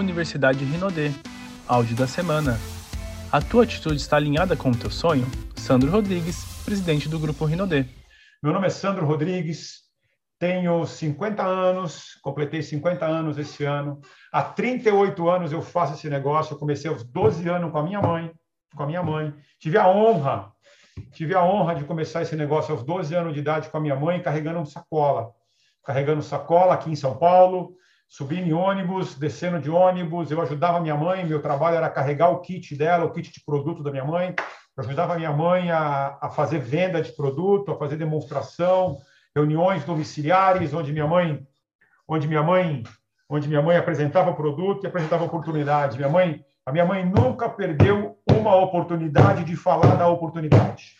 Universidade Rinodê. Áudio da semana. A tua atitude está alinhada com o teu sonho? Sandro Rodrigues, presidente do Grupo Rinodê. Meu nome é Sandro Rodrigues, tenho 50 anos, completei 50 anos esse ano. Há 38 anos eu faço esse negócio. Eu comecei aos 12 anos com a minha mãe, com a minha mãe. Tive a honra, tive a honra de começar esse negócio aos 12 anos de idade com a minha mãe, carregando um sacola. Carregando sacola aqui em São Paulo, subindo em ônibus, descendo de ônibus. Eu ajudava minha mãe, meu trabalho era carregar o kit dela, o kit de produto da minha mãe. Eu ajudava minha mãe a, a fazer venda de produto, a fazer demonstração, reuniões domiciliares onde minha mãe onde minha mãe onde minha mãe apresentava produto e apresentava oportunidade. Minha mãe, a minha mãe nunca perdeu uma oportunidade de falar da oportunidade.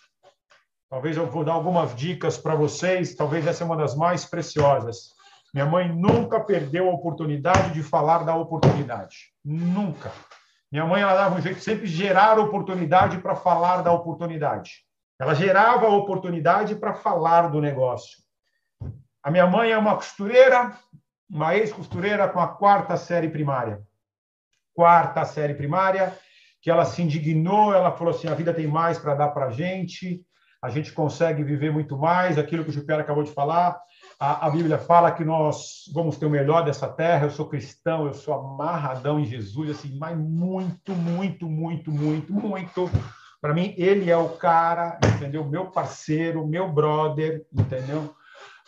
Talvez eu vou dar algumas dicas para vocês, talvez essa é uma das mais preciosas. Minha mãe nunca perdeu a oportunidade de falar da oportunidade. Nunca. Minha mãe ela dava um jeito de sempre gerar oportunidade para falar da oportunidade. Ela gerava oportunidade para falar do negócio. A minha mãe é uma costureira, uma ex-costureira com a quarta série primária. Quarta série primária, que ela se indignou, ela falou assim: a vida tem mais para dar para a gente, a gente consegue viver muito mais, aquilo que o Jupiara acabou de falar. A, a, Bíblia fala que nós vamos ter o melhor dessa terra. Eu sou cristão, eu sou amarradão em Jesus, assim, mas muito, muito, muito, muito, muito para mim, ele é o cara, entendeu? Meu parceiro, meu brother, entendeu?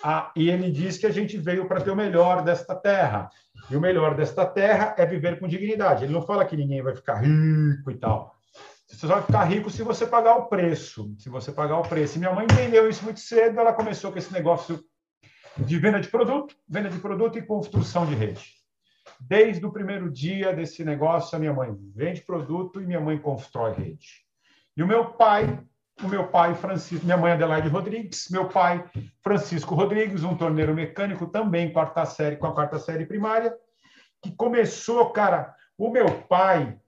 Ah, e ele diz que a gente veio para ter o melhor desta terra. E o melhor desta terra é viver com dignidade. Ele não fala que ninguém vai ficar rico e tal. Você só vai ficar rico se você pagar o preço. Se você pagar o preço. E minha mãe entendeu isso muito cedo. Ela começou com esse negócio de venda de produto, venda de produto e construção de rede. Desde o primeiro dia desse negócio, a minha mãe vende produto e minha mãe constrói rede. E o meu pai, o meu pai Francisco, minha mãe Adelaide Rodrigues, meu pai Francisco Rodrigues, um torneiro mecânico também quarta série com a quarta série primária, que começou, cara, o meu pai,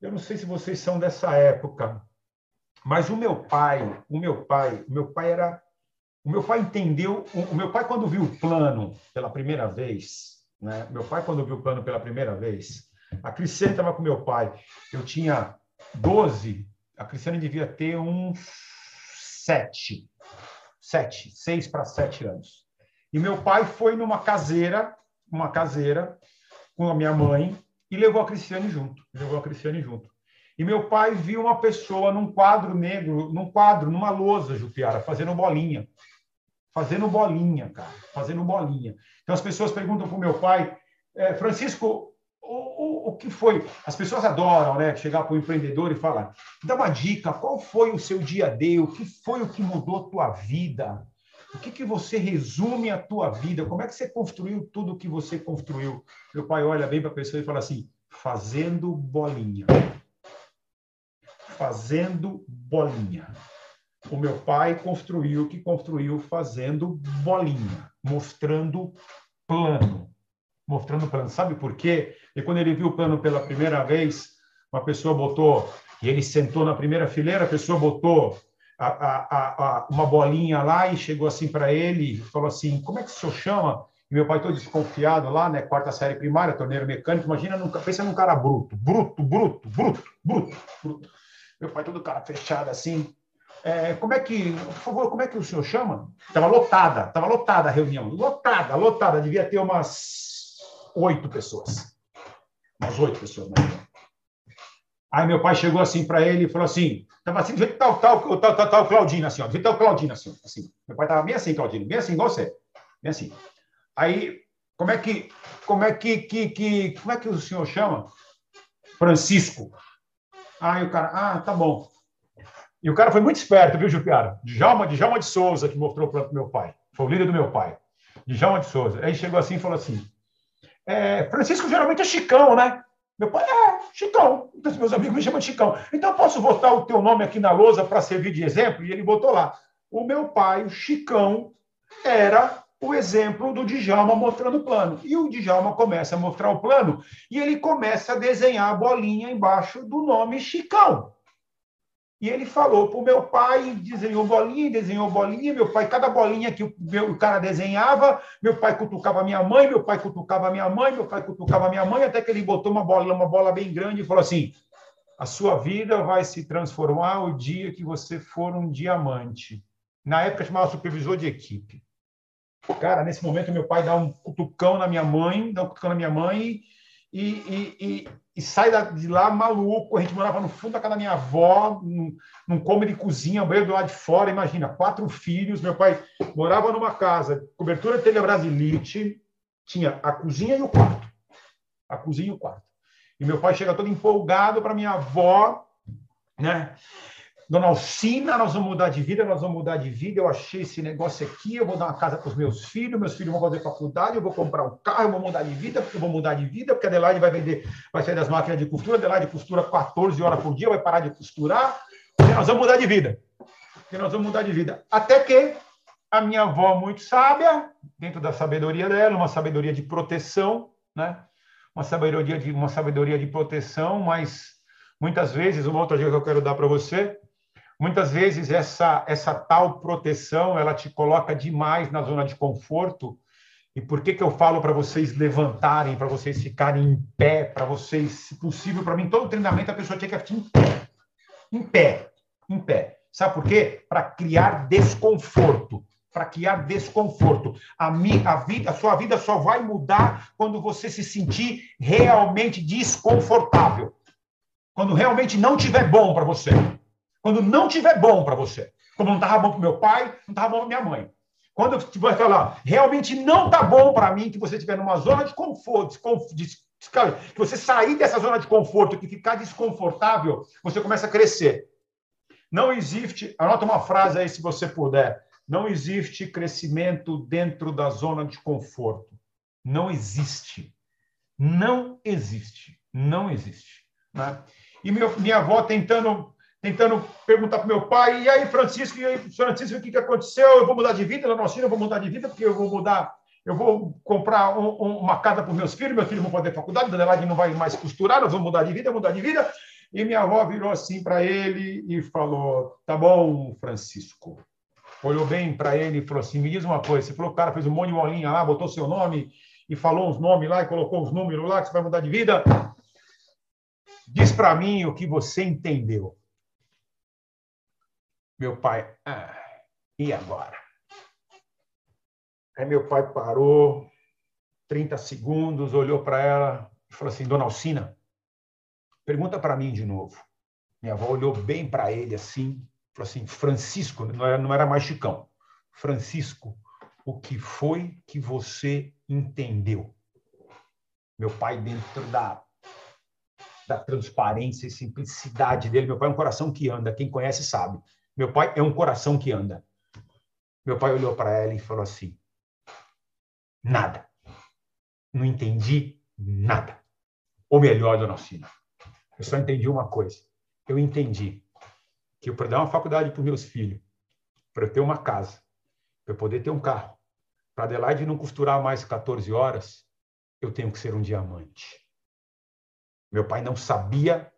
eu não sei se vocês são dessa época, mas o meu pai, o meu pai, o meu pai era o meu pai entendeu, o meu pai quando viu o plano pela primeira vez, né? Meu pai quando viu o plano pela primeira vez, a Cristiane estava com meu pai, eu tinha 12 a Cristiane devia ter uns sete, sete, seis para sete anos. E meu pai foi numa caseira, uma caseira, com a minha mãe, e levou a Cristiane junto. Levou a Cristiane junto. E meu pai viu uma pessoa num quadro negro, num quadro, numa lousa, Jupiara, fazendo bolinha. Fazendo bolinha, cara. Fazendo bolinha. Então as pessoas perguntam para o meu pai, é, Francisco, o, o, o que foi? As pessoas adoram né, chegar para o empreendedor e falar: dá uma dica, qual foi o seu dia a dia? O que foi o que mudou a tua vida? O que, que você resume a tua vida? Como é que você construiu tudo o que você construiu? Meu pai olha bem para a pessoa e fala assim: fazendo bolinha. Fazendo bolinha. O meu pai construiu o que construiu fazendo bolinha, mostrando plano mostrando plano. Sabe por quê? E quando ele viu o plano pela primeira vez, uma pessoa botou, e ele sentou na primeira fileira, a pessoa botou a, a, a, uma bolinha lá e chegou assim para ele falou assim: Como é que o senhor chama? E meu pai todo desconfiado lá, né? Quarta série primária, torneiro mecânico. Imagina, num, pensa num cara bruto, bruto, bruto, bruto, bruto, bruto. Meu pai todo cara fechado assim. É, como é que, por favor, como é que o senhor chama? Estava lotada, estava lotada a reunião, lotada, lotada, devia ter umas oito pessoas. Umas oito pessoas, mais Aí meu pai chegou assim para ele e falou assim, estava assim, do jeito tal, tal, tal, tal, tal, Claudina, assim, ó, do jeito tal, Claudina, assim, assim. Meu pai estava bem assim, Claudina, bem assim, igual você, bem assim. Aí, como é que, como é que, que, que, como é que o senhor chama? Francisco. Aí o cara, ah, tá bom. E o cara foi muito esperto, viu, Jupiara? Djalma, Djalma de Souza, que mostrou para o meu pai. Foi o líder do meu pai. Djalma de Souza. Aí chegou assim e falou assim, é, Francisco geralmente é Chicão, né? Meu pai é Chicão. Então, meus amigos me chamam de Chicão. Então, eu posso botar o teu nome aqui na lousa para servir de exemplo? E ele botou lá. O meu pai, o Chicão, era o exemplo do Djalma mostrando o plano. E o Djalma começa a mostrar o plano e ele começa a desenhar a bolinha embaixo do nome Chicão. E ele falou para o meu pai, desenhou bolinha, desenhou bolinha. Meu pai, cada bolinha que o, meu, o cara desenhava, meu pai cutucava minha mãe, meu pai cutucava minha mãe, meu pai cutucava minha mãe, até que ele botou uma bola, uma bola bem grande e falou assim: a sua vida vai se transformar o dia que você for um diamante. Na época chamava supervisor de equipe. Cara, nesse momento meu pai dá um cutucão na minha mãe, dá um cutucão na minha mãe e, e, e, e sai de lá maluco. A gente morava no fundo da casa da minha avó, num, num cômodo de cozinha, banheiro do lado de fora. Imagina, quatro filhos. Meu pai morava numa casa, cobertura de telha brasilite, tinha a cozinha e o quarto. A cozinha e o quarto. E meu pai chega todo empolgado para minha avó, né? Dona Alcina, nós vamos mudar de vida, nós vamos mudar de vida. Eu achei esse negócio aqui, eu vou dar uma casa para os meus filhos, meus filhos vão fazer faculdade, eu vou comprar um carro, eu vou mudar de vida, porque eu vou mudar de vida, porque a Adelaide vai vender, vai sair das máquinas de costura, a Adelaide costura 14 horas por dia, vai parar de costurar. Nós vamos mudar de vida. E nós vamos mudar de vida. Até que a minha avó, muito sábia, dentro da sabedoria dela, uma sabedoria de proteção, né? uma sabedoria de, uma sabedoria de proteção, mas muitas vezes, uma outra dica que eu quero dar para você, muitas vezes essa, essa tal proteção, ela te coloca demais na zona de conforto, e por que, que eu falo para vocês levantarem, para vocês ficarem em pé, para vocês, se possível, para mim, todo treinamento a pessoa tinha que ficar em pé. Em pé. Em pé. Sabe por quê? Para criar desconforto para criar desconforto. A, minha, a, vida, a sua vida só vai mudar quando você se sentir realmente desconfortável. Quando realmente não tiver bom para você. Quando não tiver bom para você. Como não estava bom para meu pai, não estava bom para minha mãe. Quando você vai falar, realmente não está bom para mim que você estiver numa zona de conforto, de, que você sair dessa zona de conforto, que ficar desconfortável, você começa a crescer. Não existe, anota uma frase aí se você puder. Não existe crescimento dentro da zona de conforto. Não existe. Não existe. Não existe. Né? E meu, minha avó tentando tentando perguntar para meu pai, e aí, Francisco, e aí, Francisco, o que, que aconteceu? Eu vou mudar de vida, Dona Alcina, eu vou mudar de vida, porque eu vou mudar, eu vou comprar um, um, uma casa para os meus filhos, meus filhos vão fazer faculdade, Dona Adelaide não vai mais costurar, nós vamos mudar de vida, mudar de vida. E minha avó virou assim para ele e falou: Tá bom, Francisco, olhou bem para ele e falou assim: me diz uma coisa, você falou que o cara fez um monte de molinha lá, botou seu nome e falou uns nomes lá e colocou os números lá que você vai mudar de vida. Diz para mim o que você entendeu. Meu pai, ah, e agora? Aí meu pai parou, 30 segundos, olhou para ela e falou assim: Dona Alcina, pergunta para mim de novo. Minha avó olhou bem para ele assim, falou assim, Francisco, não era, não era mais Chicão, Francisco, o que foi que você entendeu? Meu pai, dentro da, da transparência e simplicidade dele, meu pai é um coração que anda, quem conhece sabe. Meu pai é um coração que anda. Meu pai olhou para ela e falou assim: nada. Não entendi nada. Ou melhor, dona Alcina, eu só entendi uma coisa. Eu entendi que para dar uma faculdade para os meus filhos, para eu ter uma casa, para eu poder ter um carro, para Adelaide não costurar mais 14 horas, eu tenho que ser um diamante. Meu pai não sabia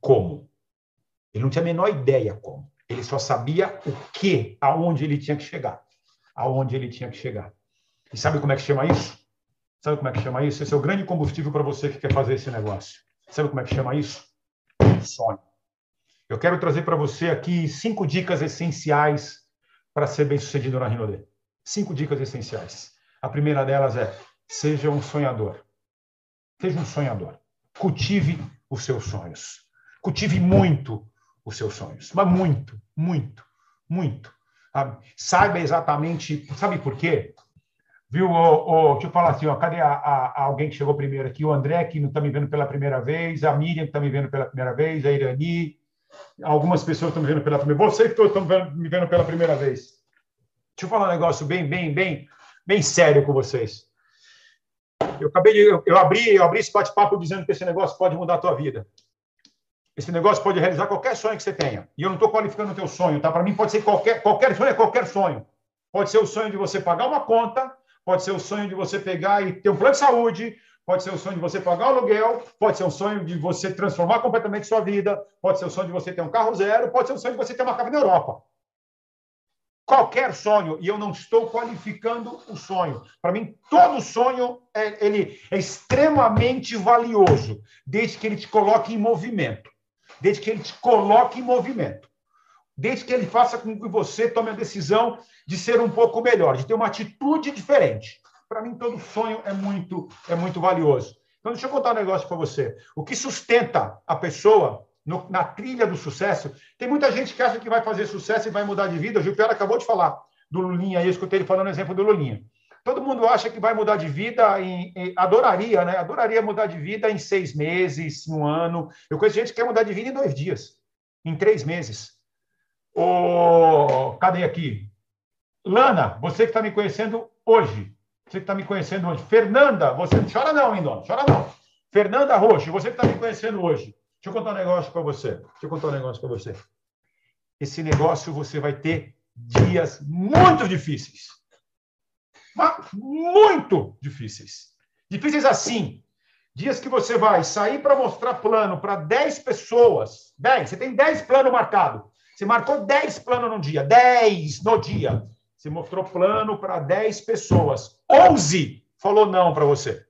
como. Ele não tinha a menor ideia como. Ele só sabia o que, aonde ele tinha que chegar. Aonde ele tinha que chegar. E sabe como é que chama isso? Sabe como é que chama isso? Esse é o grande combustível para você que quer fazer esse negócio. Sabe como é que chama isso? Sonho. Eu quero trazer para você aqui cinco dicas essenciais para ser bem-sucedido na Rinode. Cinco dicas essenciais. A primeira delas é: seja um sonhador. Seja um sonhador. Cultive os seus sonhos. Cultive muito os seus sonhos. Mas muito, muito, muito. Saiba exatamente. Sabe por quê? Viu? Oh, oh, deixa eu falar assim: ó, cadê a, a, alguém que chegou primeiro aqui? O André, que não está me vendo pela primeira vez, a Miriam, que está me vendo pela primeira vez, a Irani, Algumas pessoas estão me vendo pela primeira vez. Você que estão me vendo pela primeira vez. Deixa eu falar um negócio bem, bem, bem, bem sério com vocês. Eu acabei de, eu, eu abri, eu abri esse bate-papo dizendo que esse negócio pode mudar a tua vida. Esse negócio pode realizar qualquer sonho que você tenha. E eu não estou qualificando o teu sonho, tá? Para mim pode ser qualquer, qualquer sonho é qualquer sonho. Pode ser o sonho de você pagar uma conta, pode ser o sonho de você pegar e ter um plano de saúde, pode ser o sonho de você pagar o aluguel, pode ser o sonho de você transformar completamente sua vida, pode ser o sonho de você ter um carro zero, pode ser o sonho de você ter uma casa na Europa. Qualquer sonho, e eu não estou qualificando o sonho. Para mim, todo sonho é, ele é extremamente valioso, desde que ele te coloque em movimento. Desde que ele te coloque em movimento. Desde que ele faça com que você tome a decisão de ser um pouco melhor, de ter uma atitude diferente. Para mim, todo sonho é muito, é muito valioso. Então, deixa eu contar um negócio para você. O que sustenta a pessoa no, na trilha do sucesso, tem muita gente que acha que vai fazer sucesso e vai mudar de vida. O Gil Piara acabou de falar do Lulinha, eu escutei ele falando o exemplo do Lulinha. Todo mundo acha que vai mudar de vida, em, em, adoraria, né? Adoraria mudar de vida em seis meses, um ano. Eu conheço gente que quer mudar de vida em dois dias, em três meses. Oh, cadê aqui? Lana, você que está me conhecendo hoje. Você que está me conhecendo hoje. Fernanda, você. Chora não, hein, dona? Chora não. Fernanda Roxo, você que está me conhecendo hoje. Deixa eu contar um negócio para você. Deixa eu contar um negócio para você. Esse negócio você vai ter dias muito difíceis. Muito difíceis. Difíceis assim. Dias que você vai sair para mostrar plano para 10 pessoas. 10. Você tem 10 planos marcados. Você marcou 10 planos no dia. 10 no dia. Você mostrou plano para 10 pessoas. 11 falou não para você.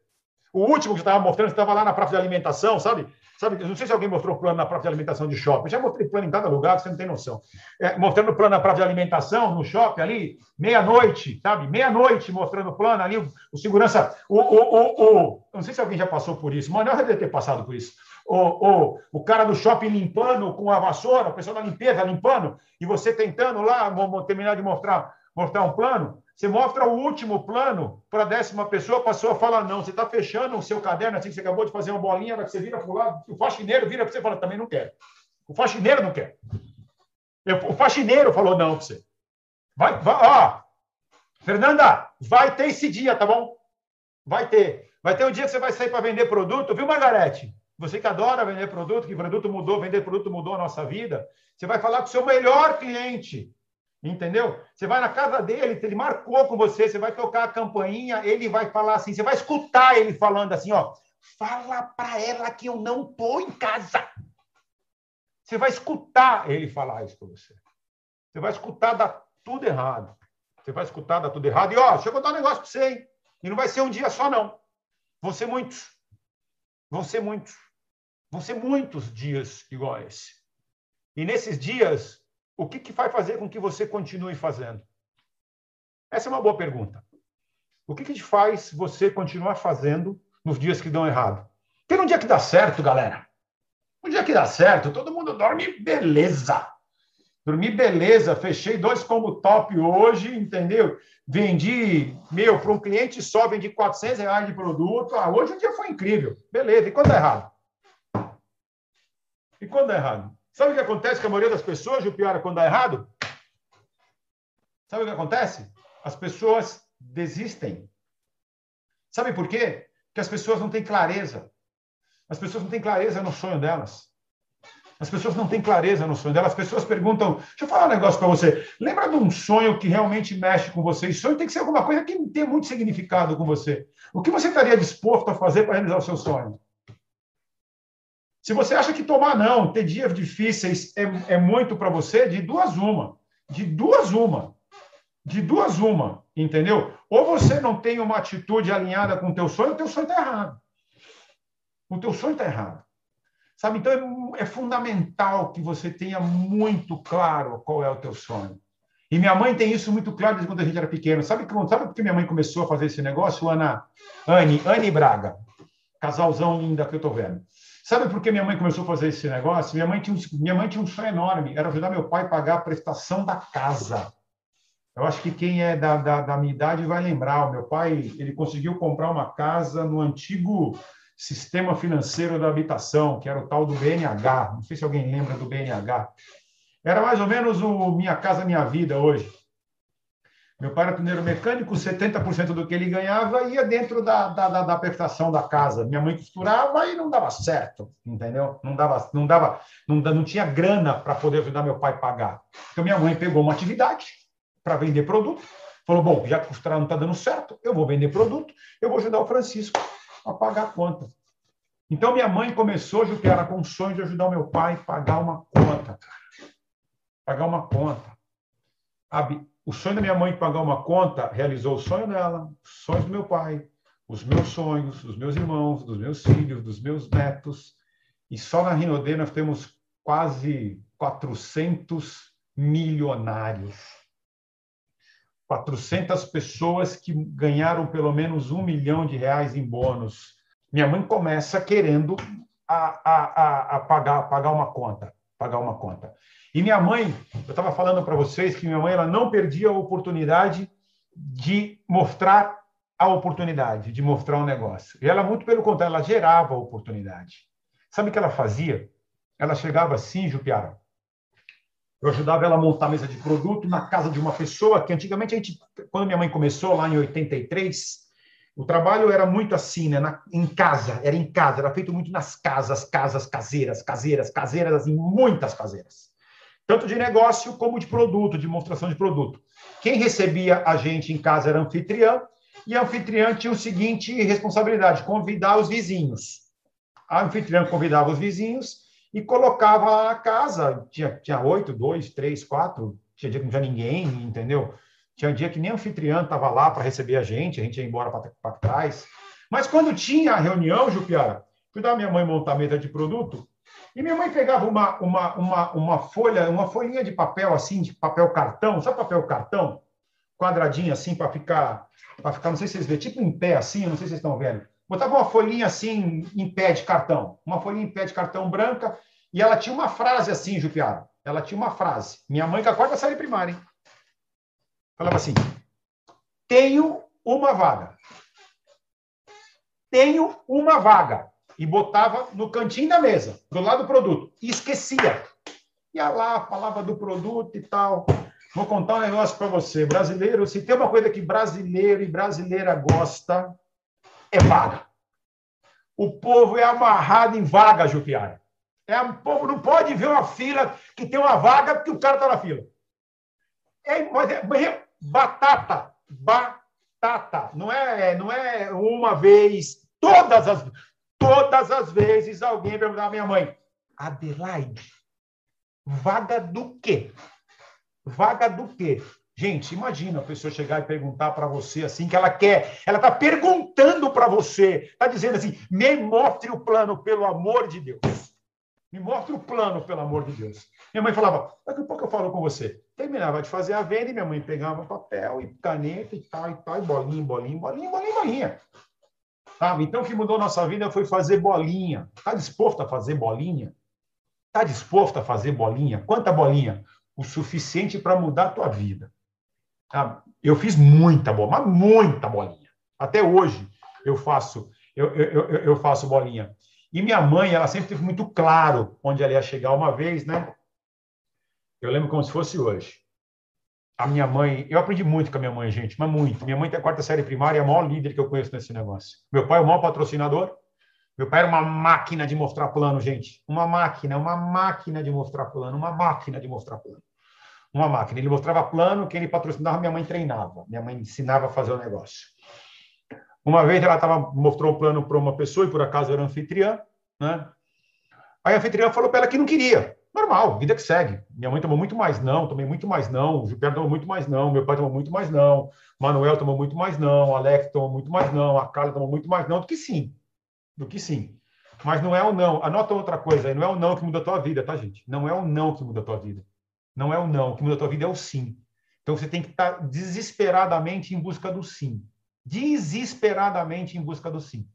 O último que você estava mostrando, você estava lá na praça de alimentação, sabe? Sabe, não sei se alguém mostrou plano na praça de alimentação de shopping. Já mostrei plano em cada lugar, você não tem noção. É, mostrando plano na praça de alimentação, no shopping ali, meia-noite, sabe? Meia-noite mostrando plano ali, o, segurança. O, o, o, não sei se alguém já passou por isso, mas eu deve ter passado por isso. O, o, o cara do shopping limpando com a vassoura, o pessoal da limpeza limpando, e você tentando lá terminar de mostrar mostrar um plano, você mostra o último plano para a décima pessoa, a pessoa fala não. Você está fechando o seu caderno, assim que você acabou de fazer uma bolinha, que você vira para o lado, o faxineiro vira para você e fala, também não quero. O faxineiro não quer. O faxineiro falou não para você. Vai, vai, ó, Fernanda, vai ter esse dia, tá bom? Vai ter. Vai ter um dia que você vai sair para vender produto, viu, Margarete? Você que adora vender produto, que produto mudou, vender produto mudou a nossa vida. Você vai falar com o seu melhor cliente. Entendeu? Você vai na casa dele, ele marcou com você, você vai tocar a campainha, ele vai falar assim, você vai escutar ele falando assim, ó, fala para ela que eu não tô em casa. Você vai escutar ele falar isso para você. Você vai escutar dar tudo errado. Você vai escutar dar tudo errado. E ó, deixa eu contar um negócio para você, hein? E não vai ser um dia só, não. Vão ser muitos. Vão ser muitos. Vão ser muitos dias igual esse. E nesses dias, o que, que vai fazer com que você continue fazendo? Essa é uma boa pergunta. O que, que faz você continuar fazendo nos dias que dão errado? Tem um dia que dá certo, galera. Um dia que dá certo, todo mundo dorme beleza. Dormi beleza, fechei dois combo top hoje, entendeu? Vendi, meu, para um cliente só, vendi 400 reais de produto. Ah, hoje o dia foi incrível. Beleza, e quando dá errado? E quando dá errado? Sabe o que acontece com a maioria das pessoas, pior é quando dá errado? Sabe o que acontece? As pessoas desistem. Sabe por quê? Porque as pessoas não têm clareza. As pessoas não têm clareza no sonho delas. As pessoas não têm clareza no sonho delas. As pessoas perguntam: deixa eu falar um negócio para você. Lembra de um sonho que realmente mexe com você? E sonho tem que ser alguma coisa que tem muito significado com você. O que você estaria disposto a fazer para realizar o seu sonho? Se você acha que tomar não, ter dias difíceis é, é muito para você, de duas uma. De duas uma. De duas uma, entendeu? Ou você não tem uma atitude alinhada com o teu sonho, o teu sonho está errado. O teu sonho está errado. Sabe? Então é, é fundamental que você tenha muito claro qual é o teu sonho. E minha mãe tem isso muito claro desde quando a gente era pequeno. Sabe, sabe por que minha mãe começou a fazer esse negócio, Ana? Anne, Anne Braga. Casalzão linda que eu estou vendo. Sabe por que minha mãe começou a fazer esse negócio? Minha mãe tinha um, minha mãe tinha um sonho enorme, era ajudar meu pai a pagar a prestação da casa. Eu acho que quem é da, da, da minha idade vai lembrar. O meu pai ele conseguiu comprar uma casa no antigo sistema financeiro da habitação, que era o tal do BNH. Não sei se alguém lembra do BNH. Era mais ou menos o Minha Casa Minha Vida hoje. Meu pai era primeiro mecânico, 70% do que ele ganhava ia dentro da, da, da, da, da casa. Minha mãe costurava e não dava certo, entendeu? Não dava, não dava, não, não tinha grana para poder ajudar meu pai a pagar. Então minha mãe pegou uma atividade para vender produto, falou: bom, já que costurar não está dando certo, eu vou vender produto, eu vou ajudar o Francisco a pagar a conta. Então, minha mãe começou, Jupiara, com o sonho de ajudar meu pai a pagar uma conta, cara. Pagar uma conta. Sabe? O sonho da minha mãe de pagar uma conta realizou o sonho dela, os sonhos do meu pai, os meus sonhos, dos meus irmãos, dos meus filhos, dos meus netos. E só na Rinodê nós temos quase 400 milionários. 400 pessoas que ganharam pelo menos um milhão de reais em bônus. Minha mãe começa querendo a, a, a, a pagar, pagar uma conta, pagar uma conta. E minha mãe, eu estava falando para vocês que minha mãe ela não perdia a oportunidade de mostrar a oportunidade, de mostrar um negócio. E ela, muito pelo contrário, ela gerava a oportunidade. Sabe o que ela fazia? Ela chegava assim, Jupiara, eu ajudava ela a montar a mesa de produto na casa de uma pessoa que antigamente a gente, quando minha mãe começou lá em 83, o trabalho era muito assim, né? Na, em casa, era em casa, era feito muito nas casas, casas caseiras, caseiras, caseiras, assim, muitas caseiras. Tanto de negócio como de produto, de demonstração de produto. Quem recebia a gente em casa era anfitriã, e a anfitriã tinha o seguinte responsabilidade: convidar os vizinhos. A anfitriã convidava os vizinhos e colocava a casa. Tinha, tinha oito, dois, três, quatro. Tinha dia que não tinha ninguém, entendeu? Tinha dia que nem anfitriã estava lá para receber a gente, a gente ia embora para trás. Mas quando tinha a reunião, Jupiara, cuidava minha mãe montar a mesa de produto, e minha mãe pegava uma, uma, uma, uma folha, uma folhinha de papel assim, de papel cartão, sabe papel cartão? Quadradinho assim para ficar, para ficar, não sei se vocês vê, tipo em pé assim, não sei se vocês estão vendo botava uma folhinha assim em pé de cartão, uma folhinha em pé de cartão branca, e ela tinha uma frase assim, Jupiara. Ela tinha uma frase. Minha mãe, com a quarta série primária, hein? Falava assim: tenho uma vaga. Tenho uma vaga. E botava no cantinho da mesa, do lado do produto. E esquecia. Ia lá, falava do produto e tal. Vou contar um negócio para você. Brasileiro, se tem uma coisa que brasileiro e brasileira gosta, é vaga. O povo é amarrado em vaga, Jupiara. É, o povo não pode ver uma fila que tem uma vaga porque o cara está na fila. É, mas é, é batata, batata. Não é, não é uma vez, todas as, todas as vezes alguém perguntar à minha mãe, Adelaide, vaga do quê? Vaga do quê? Gente, imagina a pessoa chegar e perguntar para você assim que ela quer, ela está perguntando para você, está dizendo assim: me mostre o plano, pelo amor de Deus. Me mostre o plano, pelo amor de Deus. Minha mãe falava: daqui a pouco eu falo com você. Terminava de fazer a venda e minha mãe pegava papel e caneta e tal, e tal, e bolinha, bolinha, bolinha, bolinha, bolinha. Sabe? Então, o que mudou nossa vida foi fazer bolinha. Está disposto a fazer bolinha? Está disposto a fazer bolinha? Quanta bolinha? O suficiente para mudar a tua vida. Ah, eu fiz muita bola, mas muita bolinha. Até hoje eu faço, eu, eu, eu, eu faço bolinha. E minha mãe, ela sempre teve muito claro onde ela ia chegar uma vez, né? Eu lembro como se fosse hoje. A minha mãe, eu aprendi muito com a minha mãe, gente, mas muito. Minha mãe tem a quarta série primária, é a maior líder que eu conheço nesse negócio. Meu pai é o maior patrocinador. Meu pai era uma máquina de mostrar plano, gente. Uma máquina, uma máquina de mostrar plano, uma máquina de mostrar plano uma máquina. Ele mostrava plano, quem ele patrocinava, minha mãe treinava. Minha mãe ensinava a fazer o negócio. Uma vez ela tava, mostrou o plano para uma pessoa, e por acaso era anfitriã, né? Aí a anfitriã falou para ela que não queria. Normal, vida que segue. Minha mãe tomou muito mais não, tomei muito mais não, o Gilberto tomou muito mais não, meu pai tomou muito mais não, Manuel tomou muito mais não, Alex tomou muito mais não, a Carla tomou muito mais não do que sim. Do que sim. Mas não é o não. Anota outra coisa aí, não é o não que muda a tua vida, tá, gente? Não é o não que muda a tua vida. Não é o não. O que muda a tua vida é o sim. Então você tem que estar desesperadamente em busca do sim. Desesperadamente em busca do sim.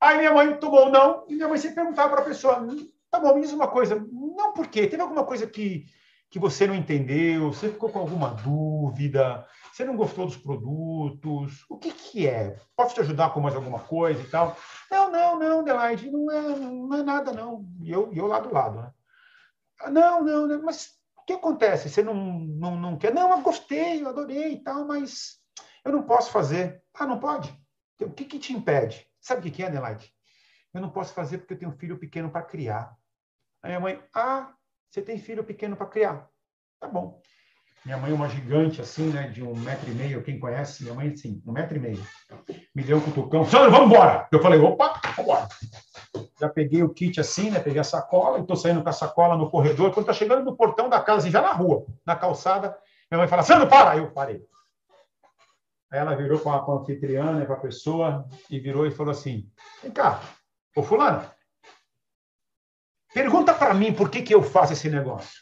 Aí minha mãe tomou não, e minha mãe sempre perguntava para a pessoa: tá bom, me diz uma coisa, não por quê? Teve alguma coisa que, que você não entendeu? Você ficou com alguma dúvida? Você não gostou dos produtos? O que, que é? Posso te ajudar com mais alguma coisa e tal? Não, não, não, Adelaide, não é, não é nada, não. E eu, eu lá do lado, né? Não, não, não, mas o que acontece? Você não, não, não quer? Não, eu gostei, eu adorei e tal, mas eu não posso fazer. Ah, não pode? O que, que te impede? Sabe o que é, Adelaide? Eu não posso fazer porque eu tenho um filho pequeno para criar. A minha mãe, ah, você tem filho pequeno para criar. Tá bom. Minha mãe, uma gigante assim, né, de um metro e meio, quem conhece, minha mãe, sim, um metro e meio. Me deu um cutucão, Sandro, vamos embora! Eu falei, opa, vamos embora. Já peguei o kit assim, né, peguei a sacola, e estou saindo com a sacola no corredor. Quando está chegando no portão da casa, assim, já na rua, na calçada, minha mãe fala, Sandro, para! Aí eu parei. Aí ela virou com a, anfitriã, né, a pessoa, e virou e falou assim, vem cá, ô fulano, pergunta para mim por que, que eu faço esse negócio.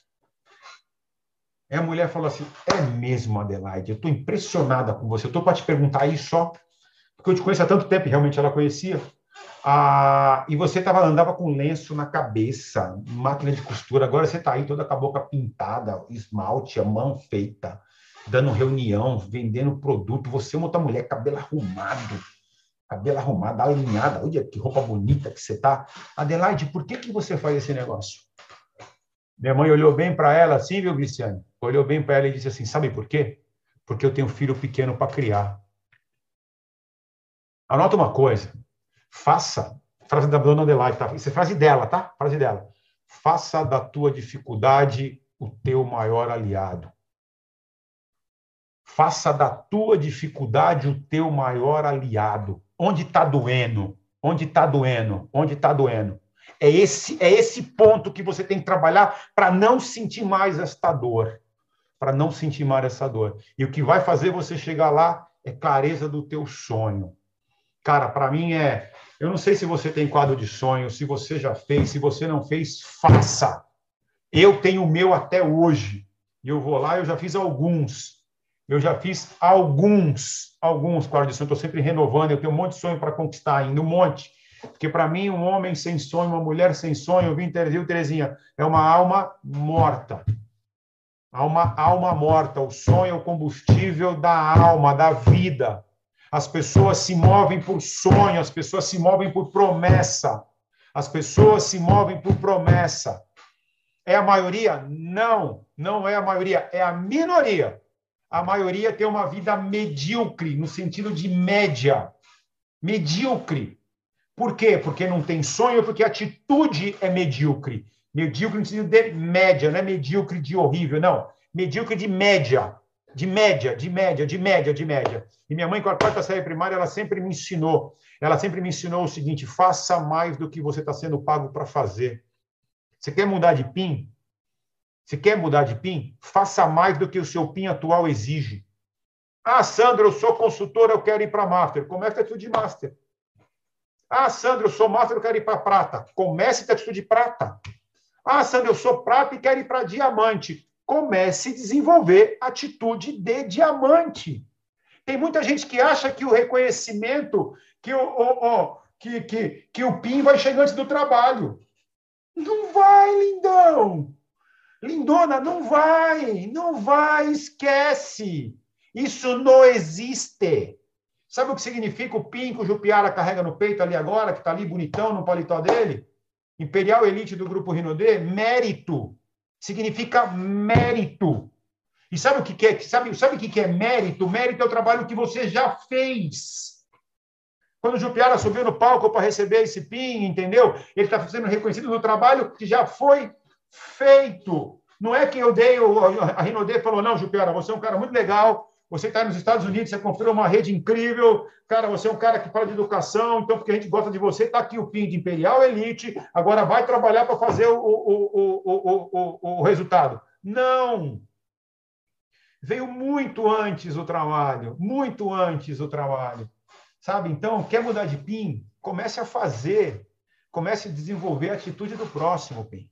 Aí a mulher falou assim: É mesmo, Adelaide, eu estou impressionada com você. Eu estou para te perguntar isso só, porque eu te conheço há tanto tempo e realmente ela conhecia. Ah, e você tava, andava com lenço na cabeça, máquina de costura. Agora você está aí toda com a boca pintada, esmalte, a mão feita, dando reunião, vendendo produto. Você é uma outra mulher, cabelo arrumado, cabelo arrumado, alinhada. Olha que roupa bonita que você tá. Adelaide, por que, que você faz esse negócio? Minha mãe olhou bem para ela assim, viu, Cristiane? Olhou bem para ela e disse assim: Sabe por quê? Porque eu tenho filho pequeno para criar. Anota uma coisa. Faça. Frase da dona Adelaide, tá? Isso é frase dela, tá? Frase dela. Faça da tua dificuldade o teu maior aliado. Faça da tua dificuldade o teu maior aliado. Onde está doendo? Onde está doendo? Onde está doendo? É esse, é esse ponto que você tem que trabalhar para não sentir mais esta dor. Para não sentir mais essa dor. E o que vai fazer você chegar lá é clareza do teu sonho. Cara, para mim é. Eu não sei se você tem quadro de sonho, se você já fez, se você não fez, faça. Eu tenho o meu até hoje. E eu vou lá, eu já fiz alguns. Eu já fiz alguns, alguns quadros de sonho. Estou sempre renovando. Eu tenho um monte de sonho para conquistar ainda, um monte. Porque para mim, um homem sem sonho, uma mulher sem sonho, viu, Terezinha, é uma alma morta. Há uma alma morta. O sonho é o combustível da alma, da vida. As pessoas se movem por sonho, as pessoas se movem por promessa. As pessoas se movem por promessa. É a maioria? Não, não é a maioria, é a minoria. A maioria tem uma vida medíocre, no sentido de média. Medíocre. Por quê? Porque não tem sonho, porque a atitude é medíocre. Medíocre no sentido de média, não é medíocre de horrível, não. Medíocre de média. De média, de média, de média, de média. E minha mãe, com a quarta série primária, ela sempre me ensinou. Ela sempre me ensinou o seguinte: faça mais do que você está sendo pago para fazer. Você quer mudar de PIN? Você quer mudar de PIN? Faça mais do que o seu PIN atual exige. Ah, Sandra, eu sou consultora, eu quero ir para Master. Começa tudo de Master. Ah, Sandro, eu sou master, eu quero ir para prata. Comece a de prata. Ah, Sandro, eu sou prata e quero ir para diamante. Comece a desenvolver atitude de diamante. Tem muita gente que acha que o reconhecimento, que o, o, o que, que, que o PIN vai chegar antes do trabalho. Não vai, lindão. Lindona, não vai. Não vai, esquece. Isso não existe. Sabe o que significa o PIN que o Jupiara carrega no peito ali agora, que está ali bonitão no paletó dele? Imperial Elite do Grupo Rinodê? Mérito. Significa mérito. E sabe o que, é? Sabe, sabe o que é mérito? Mérito é o trabalho que você já fez. Quando o Jupiara subiu no palco para receber esse PIN, entendeu? Ele está sendo reconhecido no trabalho que já foi feito. Não é que eu dei, a Rinodê falou, não, Jupiara, você é um cara muito legal, você está nos Estados Unidos, você construiu uma rede incrível, cara, você é um cara que fala de educação, então, porque a gente gosta de você, está aqui o PIN de Imperial Elite, agora vai trabalhar para fazer o, o, o, o resultado. Não! Veio muito antes o trabalho, muito antes o trabalho. Sabe? Então, quer mudar de PIN? Comece a fazer, comece a desenvolver a atitude do próximo PIN.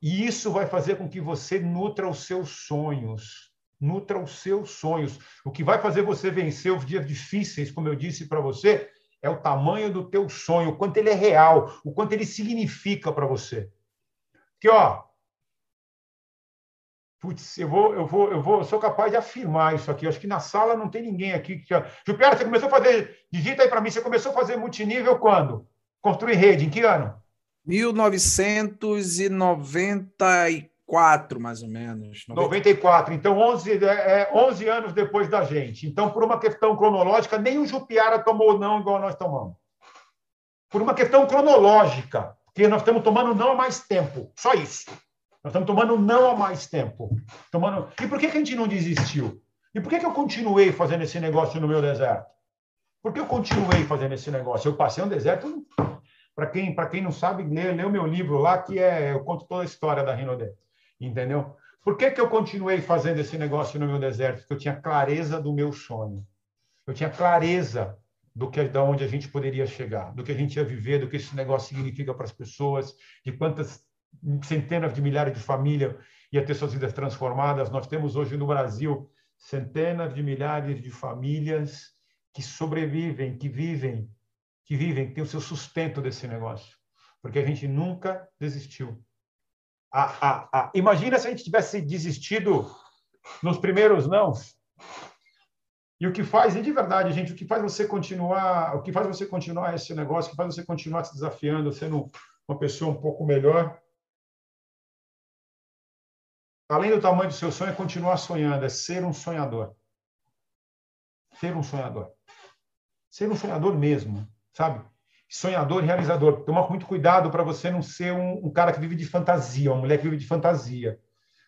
E isso vai fazer com que você nutra os seus sonhos nutra os seus sonhos. O que vai fazer você vencer os dias difíceis, como eu disse para você, é o tamanho do teu sonho, o quanto ele é real, o quanto ele significa para você. Que ó, Putz, eu vou, eu vou, eu vou, eu sou capaz de afirmar isso aqui. Eu acho que na sala não tem ninguém aqui que. Jupiara, você começou a fazer. Digita aí para mim, você começou a fazer multinível quando? Construir rede, em que ano? 1994. 94, mais ou menos. 94. Então, 11, é, 11 é, anos depois da gente. Então, por uma questão cronológica, nem o Jupiara tomou não igual nós tomamos. Por uma questão cronológica, porque nós estamos tomando não há mais tempo. Só isso. Nós estamos tomando não há mais tempo. Tomando... E por que, que a gente não desistiu? E por que, que eu continuei fazendo esse negócio no meu deserto? Por que eu continuei fazendo esse negócio? Eu passei um deserto. Para quem, quem não sabe, lê, lê o meu livro lá, que é. Eu conto toda a história da Rinode. Entendeu? Por que, que eu continuei fazendo esse negócio no meu deserto? Porque eu tinha clareza do meu sonho. Eu tinha clareza do que da onde a gente poderia chegar, do que a gente ia viver, do que esse negócio significa para as pessoas, de quantas centenas de milhares de famílias ia ter suas vidas transformadas. Nós temos hoje no Brasil centenas de milhares de famílias que sobrevivem, que vivem, que vivem, que têm o seu sustento desse negócio, porque a gente nunca desistiu. imagina se a gente tivesse desistido nos primeiros não. E o que faz, e de verdade, gente, o que faz você continuar, o que faz você continuar esse negócio, o que faz você continuar se desafiando, sendo uma pessoa um pouco melhor, além do tamanho do seu sonho, é continuar sonhando, é ser um sonhador. Ser um sonhador. Ser um sonhador mesmo, sabe? Sonhador e realizador. Tomar muito cuidado para você não ser um, um, cara que vive de fantasia, uma mulher que vive de fantasia.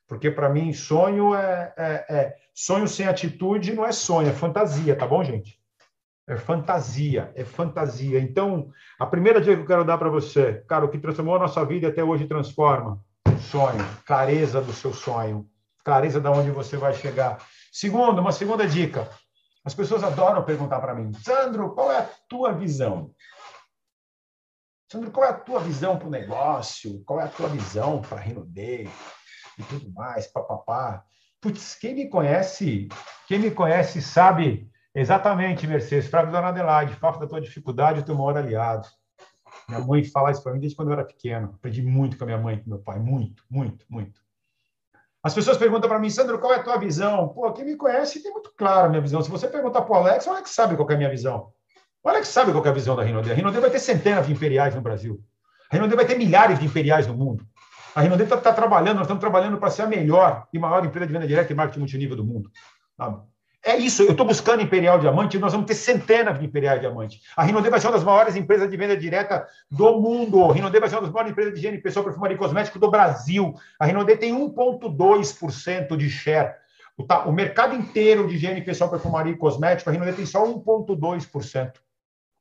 Porque, para mim, sonho é, é, é, Sonho sem atitude não é sonho, é fantasia, tá bom, gente? É fantasia, é fantasia. Então, a primeira dica que eu quero dar para você, cara, o que transformou a nossa vida até hoje transforma sonho, clareza do seu sonho, clareza de onde você vai chegar. Segundo, uma segunda dica. As pessoas adoram perguntar para mim, Sandro, qual é a tua visão? Sandro, qual é a tua visão para o negócio? Qual é a tua visão para a Rinode e tudo mais, papapá? Putz, quem me conhece, quem me conhece sabe exatamente, Mercedes, para Dona Adelaide, faça da tua dificuldade o teu maior aliado. Minha mãe fala isso para mim desde quando eu era pequeno. Aprendi muito com a minha mãe e com meu pai. Muito, muito, muito. As pessoas perguntam para mim, Sandro, qual é a tua visão? Pô, quem me conhece tem muito claro a minha visão. Se você perguntar para o Alex, o Alex sabe qual é a minha visão. O Alex sabe qual é a visão da Rinode. A Rinode vai ter centenas de imperiais no Brasil. A Rinode vai ter milhares de imperiais no mundo. A Rinode está tá trabalhando, nós estamos trabalhando para ser a melhor e maior empresa de venda direta e marketing multinível do mundo. Sabe? Isso, eu estou buscando Imperial Diamante e nós vamos ter centenas de Imperial Diamante. A Rinode vai ser uma das maiores empresas de venda direta do mundo. A Rinode vai ser uma das maiores empresas de higiene pessoal, perfumaria e cosmético do Brasil. A Rinode tem 1,2% de share. O, tá, o mercado inteiro de higiene pessoal, perfumaria e cosmético, a Rinode tem só 1,2%.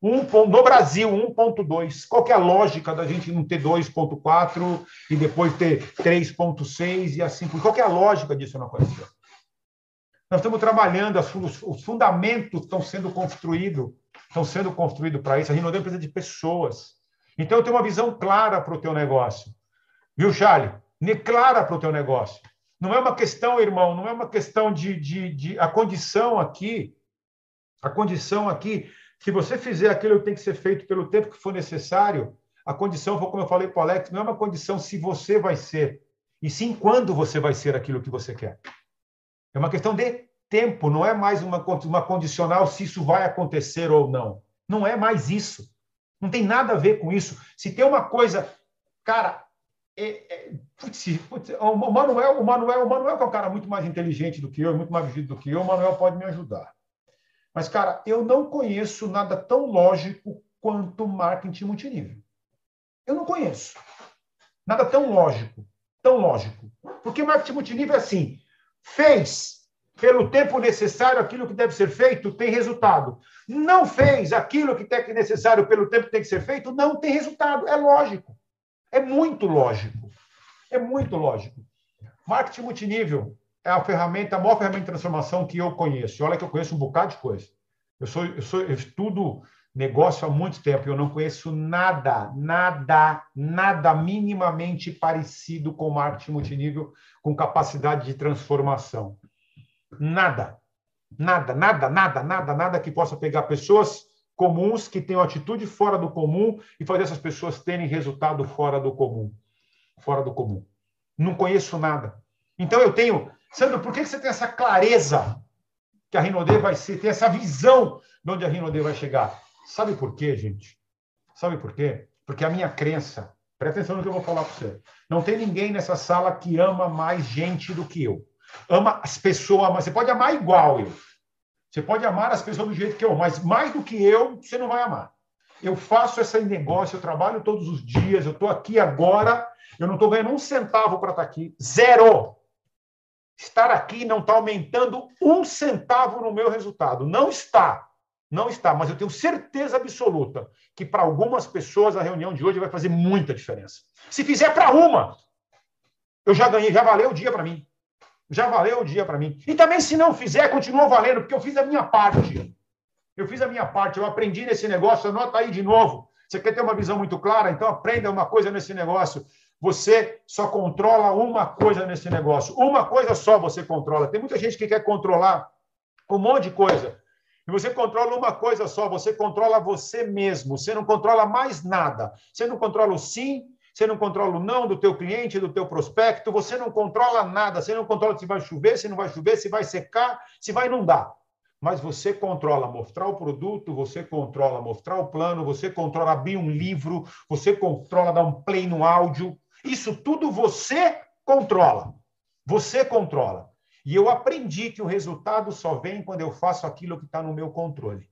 Um, no Brasil, 1,2. Qual é a lógica da gente não ter 2,4 e depois ter 3,6 e assim? Qual que é a lógica disso não acontecer? Nós estamos trabalhando, os fundamentos estão sendo construídos, estão sendo construídos para isso. A Rinode é empresa de pessoas. Então, eu tenho uma visão clara para o teu negócio. Viu, Charlie? Clara para o teu negócio. Não é uma questão, irmão, não é uma questão de, de, de... A condição aqui, a condição aqui, se você fizer aquilo que tem que ser feito pelo tempo que for necessário, a condição, como eu falei para o Alex, não é uma condição se você vai ser, e sim quando você vai ser aquilo que você quer. É uma questão de tempo, não é mais uma, uma condicional se isso vai acontecer ou não. Não é mais isso. Não tem nada a ver com isso. Se tem uma coisa, cara, é, é, putz, putz, o Manuel, o Manuel, o Manuel que é um cara muito mais inteligente do que eu, muito mais vivido do que eu, o Manuel pode me ajudar. Mas, cara, eu não conheço nada tão lógico quanto marketing multinível. Eu não conheço. Nada tão lógico, tão lógico. Porque marketing multinível é assim, fez pelo tempo necessário aquilo que deve ser feito, tem resultado. Não fez aquilo que é necessário pelo tempo que tem que ser feito, não tem resultado. É lógico. É muito lógico. É muito lógico. Marketing multinível é a ferramenta, a maior ferramenta de transformação que eu conheço. Olha que eu conheço um bocado de coisa. Eu sou, eu sou, eu estudo negócio há muito tempo eu não conheço nada, nada, nada minimamente parecido com marketing multinível com capacidade de transformação. Nada. Nada, nada, nada, nada, nada que possa pegar pessoas comuns que tenham atitude fora do comum e fazer essas pessoas terem resultado fora do comum. Fora do comum. Não conheço nada. Então eu tenho. Sandro, por que você tem essa clareza que a Rinode vai ser, tem essa visão de onde a Rinode vai chegar? Sabe por quê, gente? Sabe por quê? Porque a minha crença, presta atenção no que eu vou falar para você. Não tem ninguém nessa sala que ama mais gente do que eu. Ama as pessoas, você pode amar igual eu. Você pode amar as pessoas do jeito que eu, mas mais do que eu, você não vai amar. Eu faço esse negócio, eu trabalho todos os dias, eu estou aqui agora, eu não estou ganhando um centavo para estar tá aqui. Zero! Estar aqui não está aumentando um centavo no meu resultado. Não está. Não está. Mas eu tenho certeza absoluta que para algumas pessoas a reunião de hoje vai fazer muita diferença. Se fizer para uma, eu já ganhei, já valeu o dia para mim. Já valeu o dia para mim. E também, se não fizer, continua valendo, porque eu fiz a minha parte. Eu fiz a minha parte, eu aprendi nesse negócio, anota aí de novo. Você quer ter uma visão muito clara? Então aprenda uma coisa nesse negócio. Você só controla uma coisa nesse negócio. Uma coisa só você controla. Tem muita gente que quer controlar um monte de coisa. E você controla uma coisa só, você controla você mesmo. Você não controla mais nada. Você não controla o sim, você não controla o não do teu cliente, do teu prospecto, você não controla nada. Você não controla se vai chover, se não vai chover, se vai secar, se vai inundar mas você controla mostrar o produto, você controla mostrar o plano, você controla abrir um livro, você controla dar um play no áudio. Isso tudo você controla. Você controla. E eu aprendi que o resultado só vem quando eu faço aquilo que está no meu controle.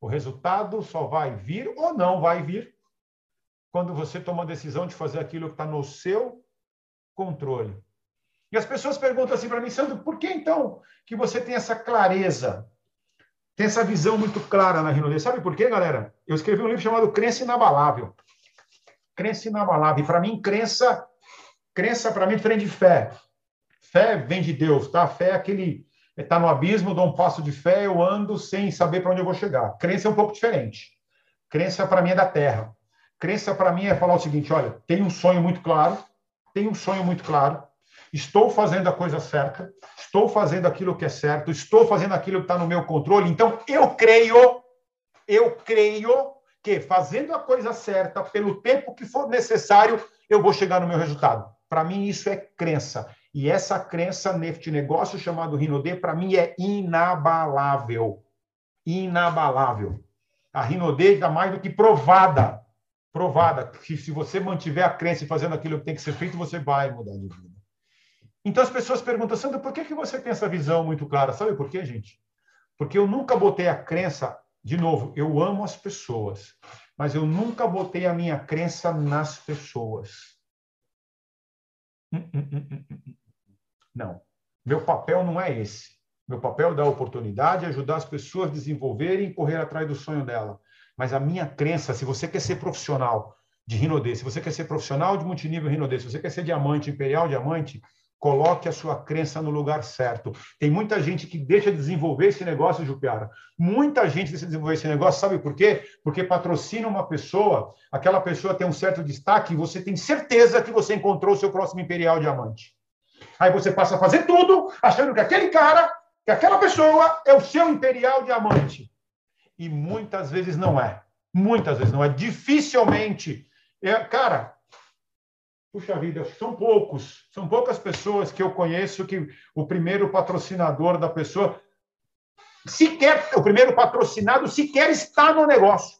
O resultado só vai vir ou não vai vir quando você toma a decisão de fazer aquilo que está no seu controle. E as pessoas perguntam assim para mim, Sandro, por que então que você tem essa clareza, tem essa visão muito clara na Rinode? Sabe por quê, galera? Eu escrevi um livro chamado Crença Inabalável. Crença Inabalável. E para mim, crença, crença para mim, frente de fé. Fé vem de Deus, tá? Fé é aquele está no abismo, dou um passo de fé, eu ando sem saber para onde eu vou chegar. Crença é um pouco diferente. Crença para mim é da terra. Crença para mim é falar o seguinte, olha, tem um sonho muito claro, tem um sonho muito claro, estou fazendo a coisa certa, estou fazendo aquilo que é certo, estou fazendo aquilo que está no meu controle. Então, eu creio, eu creio que fazendo a coisa certa, pelo tempo que for necessário, eu vou chegar no meu resultado. Para mim, isso é crença. E essa crença neste negócio chamado Rinodê, para mim, é inabalável. Inabalável. A Rinodê está mais do que provada. Provada. Que se você mantiver a crença e fazendo aquilo que tem que ser feito, você vai mudar de vida. Então as pessoas perguntam, Sandro, por que, que você tem essa visão muito clara? Sabe por quê, gente? Porque eu nunca botei a crença, de novo, eu amo as pessoas, mas eu nunca botei a minha crença nas pessoas. Não. Meu papel não é esse. Meu papel é dar oportunidade, ajudar as pessoas a desenvolverem e correr atrás do sonho dela. Mas a minha crença, se você quer ser profissional de Rinodê, se você quer ser profissional de multinível Rinodê, se você quer ser diamante, imperial diamante, Coloque a sua crença no lugar certo. Tem muita gente que deixa de desenvolver esse negócio, Jupiara. Muita gente deixa de desenvolver esse negócio, sabe por quê? Porque patrocina uma pessoa, aquela pessoa tem um certo destaque e você tem certeza que você encontrou o seu próximo imperial diamante. Aí você passa a fazer tudo achando que aquele cara, que aquela pessoa é o seu imperial diamante. E muitas vezes não é. Muitas vezes não é. Dificilmente. É, cara, puxa vida, são poucos, são poucas pessoas que eu conheço que o primeiro patrocinador da pessoa sequer, o primeiro patrocinado sequer está no negócio.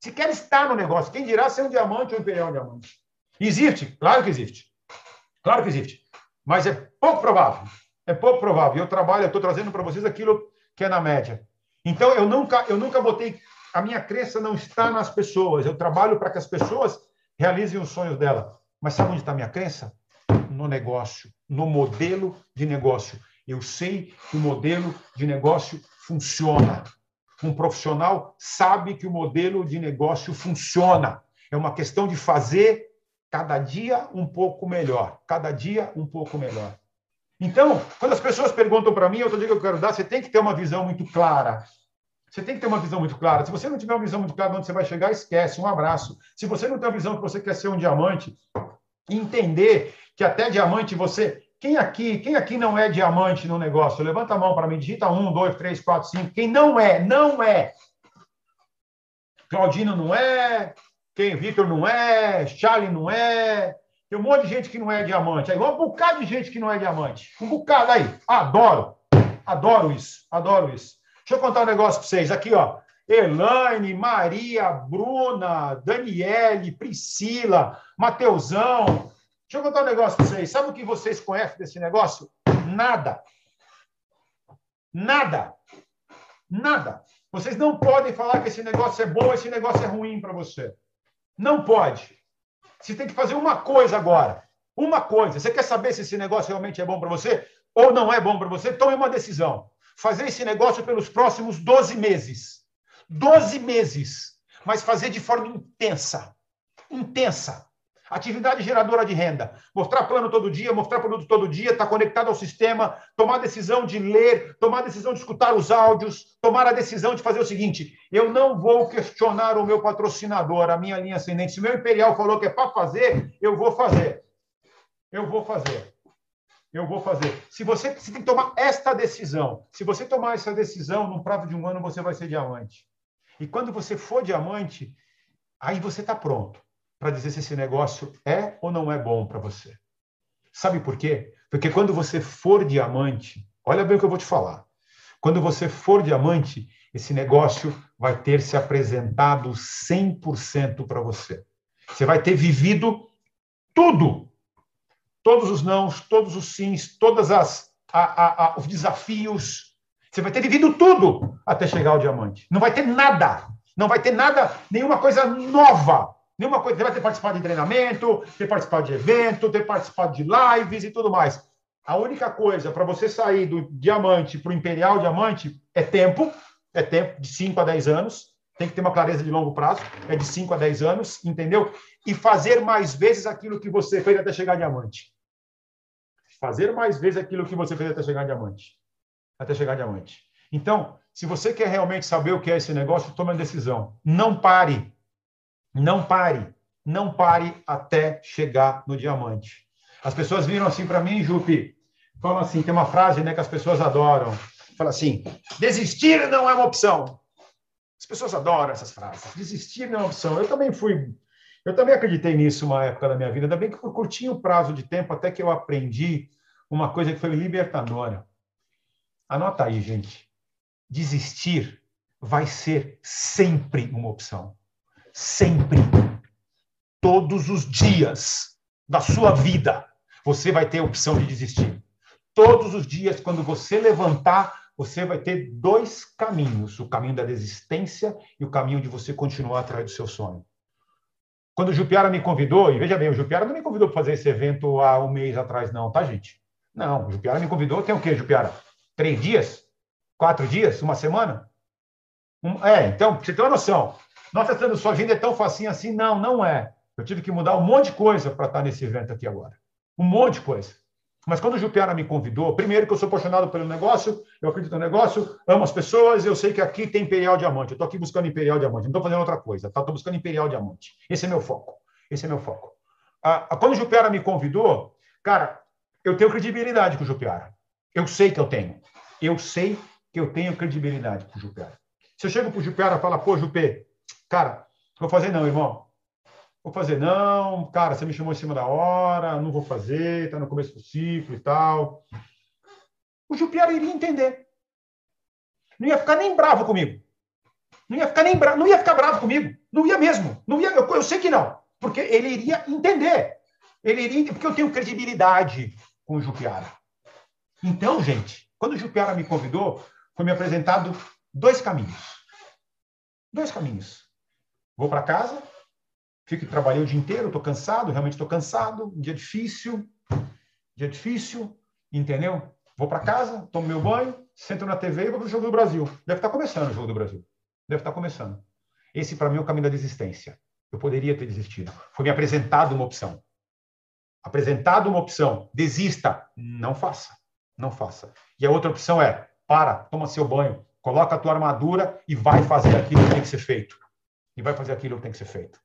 Sequer está no negócio. Quem dirá ser um diamante ou um imperial diamante? Existe? Claro que existe. Claro que existe. Mas é pouco provável. É pouco provável. Eu trabalho, eu estou trazendo para vocês aquilo que é na média. Então, eu nunca, eu nunca botei. A minha crença não está nas pessoas. Eu trabalho para que as pessoas realizem os sonhos dela. Mas sabe onde está a minha crença? No negócio, no modelo de negócio. Eu sei que o modelo de negócio funciona. Um profissional sabe que o modelo de negócio funciona. É uma questão de fazer cada dia um pouco melhor. Cada dia um pouco melhor. Então, quando as pessoas perguntam para mim, outra dica que eu quero dar, você tem que ter uma visão muito clara. Você tem que ter uma visão muito clara. Se você não tiver uma visão muito clara de onde você vai chegar, esquece. Um abraço. Se você não tem a visão que você quer ser um diamante, entender que até diamante você. Quem aqui, quem aqui não é diamante no negócio? Levanta a mão para mim, digita um, dois, três, quatro, cinco. Quem não é, não é. Claudino não é, quem Vitor não é, Charlie não é. Tem um monte de gente que não é diamante. Aí, um bocado de gente que não é diamante. Um bocado aí. Adoro. Adoro isso. Adoro isso. Deixa eu contar um negócio para vocês. Aqui, ó. Elaine, Maria, Bruna, Daniele, Priscila, Mateusão. Deixa eu contar um negócio para vocês. Sabe o que vocês conhecem desse negócio? Nada. Nada. Nada. Vocês não podem falar que esse negócio é bom, esse negócio é ruim para você. Não pode. Você tem que fazer uma coisa agora. Uma coisa. Você quer saber se esse negócio realmente é bom para você ou não é bom para você? Tome uma decisão. Fazer esse negócio pelos próximos 12 meses. 12 meses. Mas fazer de forma intensa. Intensa. Atividade geradora de renda. Mostrar plano todo dia, mostrar produto todo dia, estar tá conectado ao sistema, tomar a decisão de ler, tomar a decisão de escutar os áudios, tomar a decisão de fazer o seguinte: eu não vou questionar o meu patrocinador, a minha linha ascendente. Se o meu Imperial falou que é para fazer, eu vou fazer. Eu vou fazer. Eu vou fazer. Se você, você tem que tomar esta decisão. Se você tomar essa decisão, no prazo de um ano, você vai ser diamante. E quando você for diamante, aí você está pronto para dizer se esse negócio é ou não é bom para você. Sabe por quê? Porque quando você for diamante, olha bem o que eu vou te falar. Quando você for diamante, esse negócio vai ter se apresentado 100% para você. Você vai ter vivido tudo. Todos os nãos, todos os sims, todas as a, a, a, os desafios. Você vai ter vivido tudo até chegar ao diamante. Não vai ter nada. Não vai ter nada, nenhuma coisa nova Nenhuma coisa, você vai ter participado de treinamento, ter participado de evento, ter participado de lives e tudo mais. A única coisa para você sair do diamante para o imperial diamante é tempo, é tempo de 5 a 10 anos. Tem que ter uma clareza de longo prazo, é de 5 a 10 anos, entendeu? E fazer mais vezes aquilo que você fez até chegar diamante. Fazer mais vezes aquilo que você fez até chegar diamante. Até chegar diamante. Então, se você quer realmente saber o que é esse negócio, tome uma decisão. Não pare não pare, não pare até chegar no diamante. As pessoas viram assim para mim, Jupi, falam assim, tem uma frase né, que as pessoas adoram. Fala assim, desistir não é uma opção. As pessoas adoram essas frases. Desistir não é uma opção. Eu também fui, eu também acreditei nisso uma época da minha vida, ainda bem que por curtinho prazo de tempo até que eu aprendi uma coisa que foi libertadora. Anota aí, gente. Desistir vai ser sempre uma opção sempre, todos os dias da sua vida, você vai ter a opção de desistir. Todos os dias, quando você levantar, você vai ter dois caminhos: o caminho da desistência e o caminho de você continuar atrás do seu sonho. Quando o Jupiara me convidou, e veja bem, o Jupiara não me convidou para fazer esse evento há um mês atrás, não, tá, gente? Não, o Jupiara me convidou, tem o quê, Jupiara? Três dias? Quatro dias? Uma semana? Um, é, então, você tem uma noção. Nossa, Sandro, sua vida é tão facinho assim? Não, não é. Eu tive que mudar um monte de coisa para estar nesse evento aqui agora. Um monte de coisa. Mas quando o Jupiara me convidou, primeiro que eu sou apaixonado pelo negócio, eu acredito no negócio, amo as pessoas, eu sei que aqui tem Imperial Diamante. Eu estou aqui buscando Imperial Diamante, não estou fazendo outra coisa, tá? Estou buscando Imperial Diamante. Esse é meu foco. Esse é meu foco. Ah, quando o Jupiara me convidou, cara, eu tenho credibilidade com o Jupiara. Eu sei que eu tenho. Eu sei que eu tenho credibilidade com o Jupiara. Se eu chego para o Jupiara e falo, pô, Jupé, Cara, vou fazer não, irmão. Vou fazer não, cara, você me chamou em cima da hora, não vou fazer, tá no começo do ciclo e tal. O Jupiara iria entender. Não ia ficar nem bravo comigo. Não ia ficar nem bravo, não ia ficar bravo comigo. Não ia mesmo. Não ia, eu, eu sei que não, porque ele iria entender. Ele iria, porque eu tenho credibilidade com o Jupiara. Então, gente, quando o Jupiara me convidou, foi me apresentado dois caminhos. Dois caminhos. Vou para casa, fico trabalhei o dia inteiro, estou cansado, realmente estou cansado, um dia difícil, dia difícil, entendeu? Vou para casa, tomo meu banho, sento na TV e vou para o Jogo do Brasil. Deve estar tá começando o Jogo do Brasil. Deve estar tá começando. Esse, para mim, é o caminho da desistência. Eu poderia ter desistido. Foi me apresentado uma opção. Apresentado uma opção. Desista. Não faça. Não faça. E a outra opção é: para, toma seu banho, coloca a tua armadura e vai fazer aquilo que tem que ser feito e vai fazer aquilo que tem que ser feito.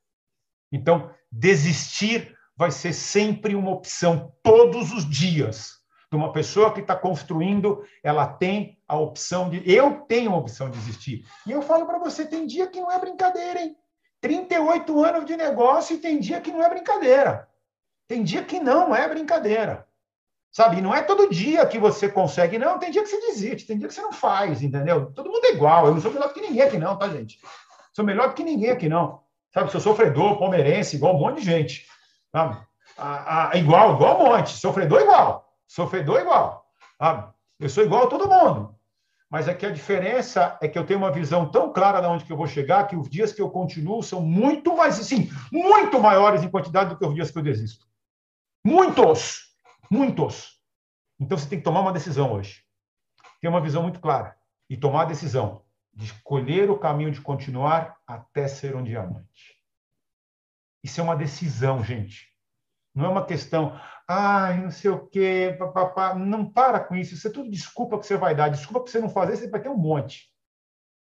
Então, desistir vai ser sempre uma opção, todos os dias. De uma pessoa que está construindo, ela tem a opção de. Eu tenho a opção de desistir. E eu falo para você: tem dia que não é brincadeira, hein? 38 anos de negócio e tem dia que não é brincadeira. Tem dia que não é brincadeira. Sabe? E não é todo dia que você consegue, não. Tem dia que você desiste, tem dia que você não faz, entendeu? Todo mundo é igual. Eu não sou melhor que ninguém aqui, não, tá, gente? Sou melhor do que ninguém aqui, não. Sabe, sou sofredor, palmeirense, igual um monte de gente. Sabe? A, a, igual, igual um monte. Sofredor igual. Sofredor igual. Sabe? Eu sou igual a todo mundo. mas aqui a diferença é que eu tenho uma visão tão clara de onde que eu vou chegar que os dias que eu continuo são muito mais, sim, muito maiores em quantidade do que os dias que eu desisto. Muitos, muitos. Então você tem que tomar uma decisão hoje. Ter uma visão muito clara e tomar a decisão de escolher o caminho de continuar até ser um diamante. Isso é uma decisão, gente. Não é uma questão, ai, não sei o quê, papapá. Não para com isso. Isso é tudo desculpa que você vai dar. Desculpa que você não fazer, você vai ter um monte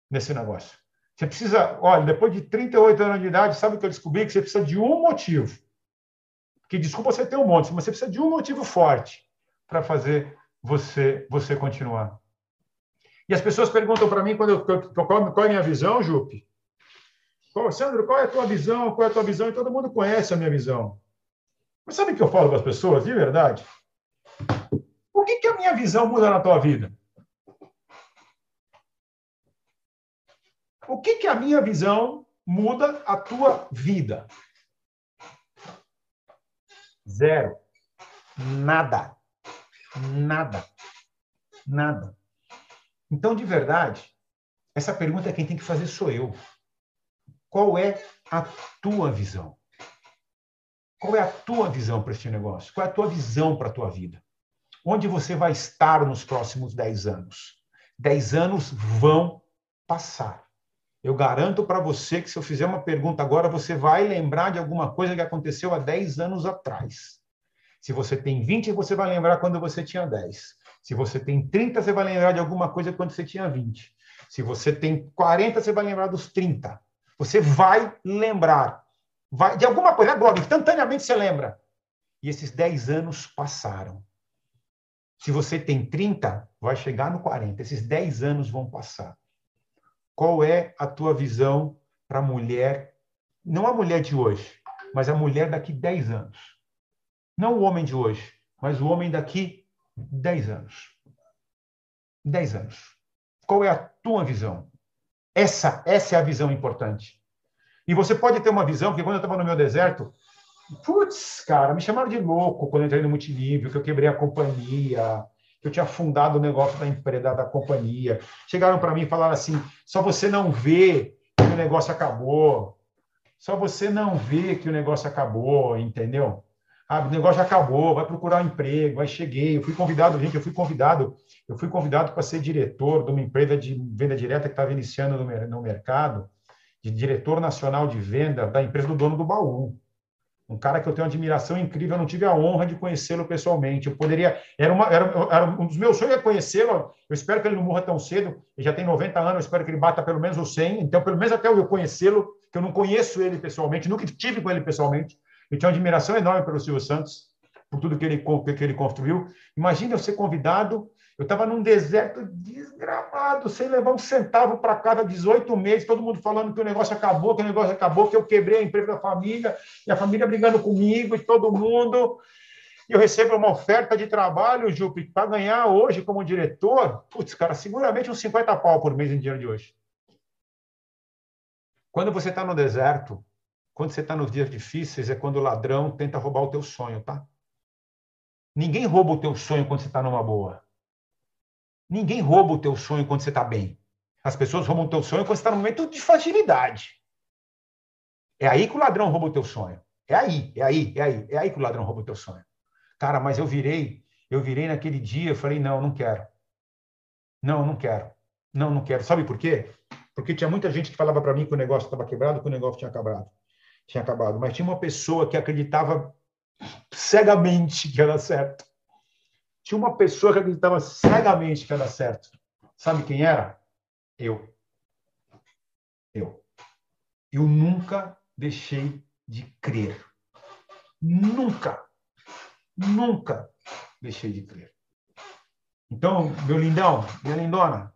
nesse negócio. Você precisa, olha, depois de 38 anos de idade, sabe o que eu descobri? Que você precisa de um motivo. Que desculpa você ter um monte, mas você precisa de um motivo forte para fazer você você continuar. E as pessoas perguntam para mim quando eu, qual, qual é a minha visão, Jupe? Qual, Sandro, qual é a tua visão? Qual é a tua visão? E todo mundo conhece a minha visão. Mas sabe o que eu falo para as pessoas, de verdade? O que, que a minha visão muda na tua vida? O que, que a minha visão muda a tua vida? Zero. Nada. Nada. Nada. Então, de verdade, essa pergunta quem tem que fazer sou eu. Qual é a tua visão? Qual é a tua visão para este negócio? Qual é a tua visão para a tua vida? Onde você vai estar nos próximos 10 anos? 10 anos vão passar. Eu garanto para você que se eu fizer uma pergunta agora, você vai lembrar de alguma coisa que aconteceu há 10 anos atrás. Se você tem 20, você vai lembrar quando você tinha 10. Se você tem 30, você vai lembrar de alguma coisa quando você tinha 20. Se você tem 40, você vai lembrar dos 30. Você vai lembrar. Vai, de alguma coisa, agora, instantaneamente você lembra. E esses 10 anos passaram. Se você tem 30, vai chegar no 40. Esses 10 anos vão passar. Qual é a tua visão para a mulher, não a mulher de hoje, mas a mulher daqui 10 anos? Não o homem de hoje, mas o homem daqui 10 anos. 10 anos. Qual é a tua visão? Essa, essa é a visão importante. E você pode ter uma visão, porque quando eu estava no meu deserto, putz, cara, me chamaram de louco quando eu entrei no multinível, que eu quebrei a companhia, que eu tinha fundado o negócio da empresa, da companhia. Chegaram para mim e falaram assim: só você não vê que o negócio acabou. Só você não vê que o negócio acabou, entendeu? Ah, o negócio já acabou, vai procurar um emprego. Aí cheguei, eu fui convidado, gente, eu fui convidado, eu fui convidado para ser diretor de uma empresa de venda direta que estava iniciando no, no mercado de diretor nacional de venda da empresa do dono do baú. Um cara que eu tenho uma admiração incrível, eu não tive a honra de conhecê-lo pessoalmente. Eu poderia. Era, uma, era, era um dos meus sonhos é conhecê-lo. Eu espero que ele não morra tão cedo. Ele já tem 90 anos, eu espero que ele bata pelo menos os 100. Então, pelo menos até eu conhecê-lo, que eu não conheço ele pessoalmente, nunca tive com ele pessoalmente. Eu tinha uma admiração enorme pelo Silvio Santos, por tudo que ele, que ele construiu. Imagina eu ser convidado eu estava num deserto desgramado, sem levar um centavo para casa, 18 meses, todo mundo falando que o negócio acabou, que o negócio acabou, que eu quebrei a empresa da família, e a família brigando comigo e todo mundo. E eu recebo uma oferta de trabalho, Jupe, para ganhar hoje como diretor, putz, cara, seguramente uns 50 pau por mês em dinheiro de hoje. Quando você está no deserto, quando você está nos dias difíceis, é quando o ladrão tenta roubar o teu sonho, tá? Ninguém rouba o teu sonho quando você está numa boa. Ninguém rouba o teu sonho quando você está bem. As pessoas roubam o teu sonho quando você está num momento de fragilidade. É aí que o ladrão rouba o teu sonho. É aí, é aí, é aí, é aí que o ladrão rouba o teu sonho. Cara, mas eu virei, eu virei naquele dia, eu falei, não, não quero. Não, não quero. Não, não quero. Sabe por quê? Porque tinha muita gente que falava para mim que o negócio estava quebrado, que o negócio tinha acabado. Tinha acabado. Mas tinha uma pessoa que acreditava cegamente que era certo tinha uma pessoa que acreditava cegamente que dar certo. Sabe quem era? Eu. Eu. Eu nunca deixei de crer. Nunca. Nunca deixei de crer. Então, meu lindão, minha lindona,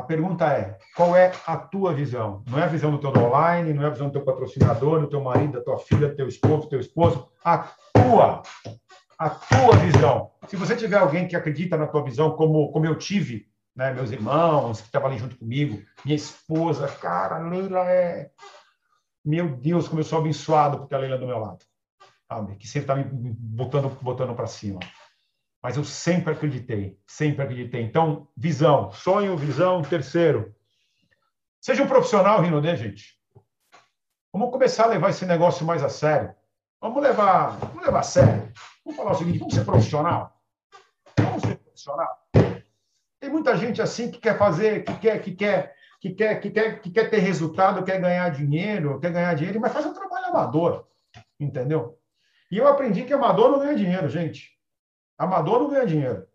a pergunta é: qual é a tua visão? Não é a visão do teu online, não é a visão do teu patrocinador, do teu marido, da tua filha, do teu esposo, do teu esposo. A tua a tua visão. Se você tiver alguém que acredita na tua visão, como, como eu tive, né, meus irmãos que estavam ali junto comigo, minha esposa, cara, a Leila é. Meu Deus, como eu sou abençoado porque a Leila do meu lado, sabe? Que sempre está me botando, botando para cima. Mas eu sempre acreditei, sempre acreditei. Então, visão, sonho, visão, terceiro. Seja um profissional, Rinodê, gente. Vamos começar a levar esse negócio mais a sério. Vamos levar, vamos levar a sério. Vamos falar o seguinte, vamos ser profissional. Vamos ser profissional. Tem muita gente assim que quer fazer, que quer, que quer, que quer, que quer, que quer ter resultado, quer ganhar dinheiro, quer ganhar dinheiro, mas faz um trabalho amador, entendeu? E eu aprendi que amador não ganha dinheiro, gente. Amador não ganha dinheiro.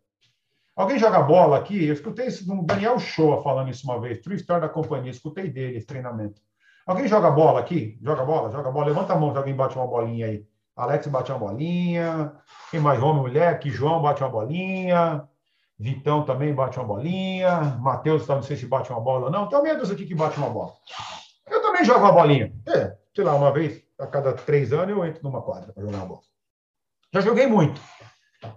Alguém joga bola aqui? Eu escutei isso do Daniel Show falando isso uma vez, True Story da companhia, escutei dele esse treinamento. Alguém joga bola aqui? Joga bola? Joga bola? Levanta a mão se alguém bate uma bolinha aí. Alex bate uma bolinha. Quem mais? Homem, mulher? Que João bate uma bolinha. Vitão também bate uma bolinha. Matheus, não sei se bate uma bola ou não. Tem dúzia aqui que bate uma bola. Eu também jogo uma bolinha. É, sei lá, uma vez a cada três anos eu entro numa quadra para jogar uma bola. Já joguei muito.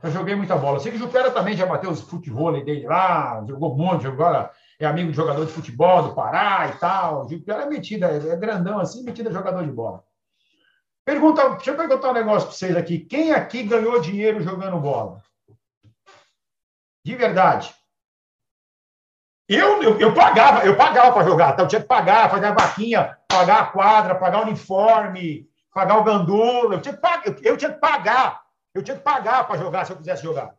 Já joguei muita bola. Sei que o Jupera também já bateu os futebol dele lá, jogou um monte, agora é amigo de jogador de futebol do Pará e tal. O Jupera é metida, é grandão assim, metida jogador de bola. Pergunta, deixa eu perguntar um negócio para vocês aqui. Quem aqui ganhou dinheiro jogando bola? De verdade. Eu, eu, eu pagava, eu pagava para jogar, tá? eu tinha que pagar, fazer a vaquinha, pagar a quadra, pagar o uniforme, pagar o gandula, eu tinha que eu, eu tinha que pagar eu tinha que pagar para jogar se eu quisesse jogar.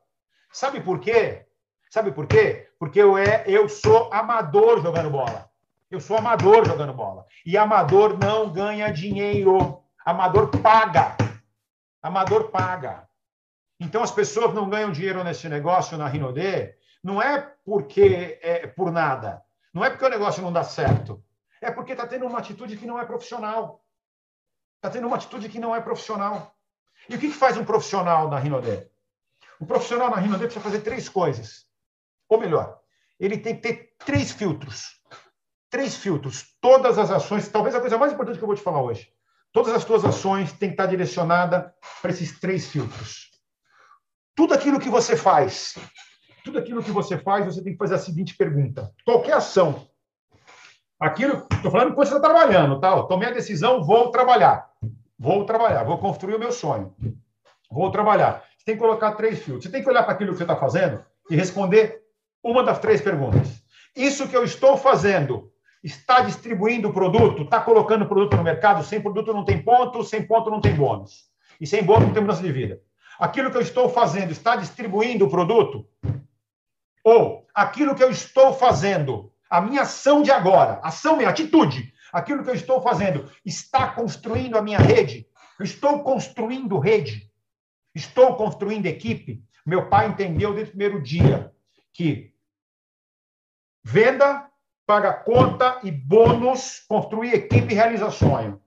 Sabe por quê? Sabe por quê? Porque eu, é, eu sou amador jogando bola. Eu sou amador jogando bola. E amador não ganha dinheiro. Amador paga. Amador paga. Então as pessoas não ganham dinheiro nesse negócio na Rinodê, não é porque é por nada. Não é porque o negócio não dá certo. É porque está tendo uma atitude que não é profissional. Está tendo uma atitude que não é profissional. E o que, faz um profissional na Rinodé? Um profissional na Rinodé precisa fazer três coisas. Ou melhor, ele tem que ter três filtros. Três filtros. Todas as ações, talvez a coisa mais importante que eu vou te falar hoje. Todas as tuas ações têm que estar direcionadas para esses três filtros. Tudo aquilo que você faz, tudo aquilo que você faz, você tem que fazer a seguinte pergunta: qualquer ação, aquilo, estou falando enquanto você está trabalhando, tá? tomei a decisão, vou trabalhar. Vou trabalhar, vou construir o meu sonho. Vou trabalhar. Você tem que colocar três filtros. Você tem que olhar para aquilo que você está fazendo e responder uma das três perguntas. Isso que eu estou fazendo está distribuindo o produto, está colocando o produto no mercado, sem produto não tem ponto, sem ponto não tem bônus. E sem bônus não tem mudança de vida. Aquilo que eu estou fazendo está distribuindo o produto? Ou aquilo que eu estou fazendo, a minha ação de agora, ação minha atitude, Aquilo que eu estou fazendo está construindo a minha rede. Eu estou construindo rede. Estou construindo equipe. Meu pai entendeu desde o primeiro dia que venda, paga conta e bônus, construir equipe e realizar sonho.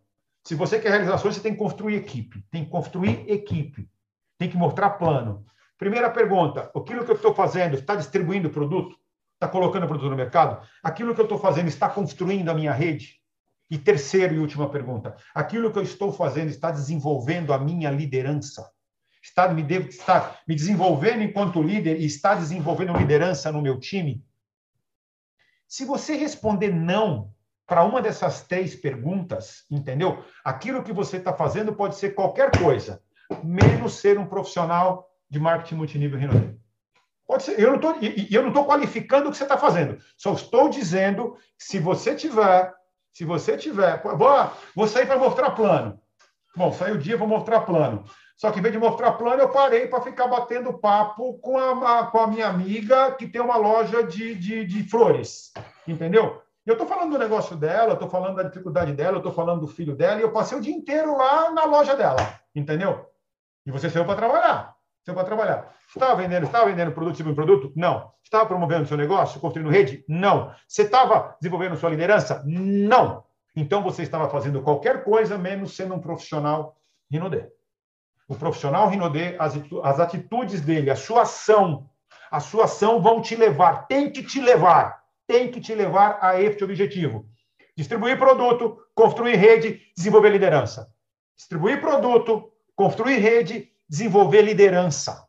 Se você quer realizar sonho, você tem que construir equipe. Tem que construir equipe. Tem que mostrar plano. Primeira pergunta: aquilo que eu estou fazendo está distribuindo produto? Está colocando produto no mercado? Aquilo que eu estou fazendo está construindo a minha rede? E terceira e última pergunta: aquilo que eu estou fazendo está desenvolvendo a minha liderança? Está me, está me desenvolvendo enquanto líder e está desenvolvendo liderança no meu time? Se você responder não para uma dessas três perguntas, entendeu? Aquilo que você está fazendo pode ser qualquer coisa, menos ser um profissional de marketing multinível Renaudet. Pode ser. Eu não estou, qualificando o que você está fazendo. Só estou dizendo se você tiver se você tiver. Vou, vou sair para mostrar plano. Bom, saiu o dia, vou mostrar plano. Só que em vez de mostrar plano, eu parei para ficar batendo papo com a, com a minha amiga que tem uma loja de, de, de flores. Entendeu? Eu estou falando do negócio dela, estou falando da dificuldade dela, estou falando do filho dela, e eu passei o dia inteiro lá na loja dela. Entendeu? E você saiu para trabalhar. Saiu para trabalhar. Estava vendendo, estava vendendo produto, tipo produto? Não. Estava promovendo seu negócio, construindo rede? Não. Você estava desenvolvendo sua liderança? Não. Então você estava fazendo qualquer coisa menos sendo um profissional Rinodê. O profissional Rinodê, as atitudes dele, a sua ação, a sua ação vão te levar, tem que te levar, tem que te levar a este objetivo. Distribuir produto, construir rede, desenvolver liderança. Distribuir produto, construir rede, desenvolver liderança.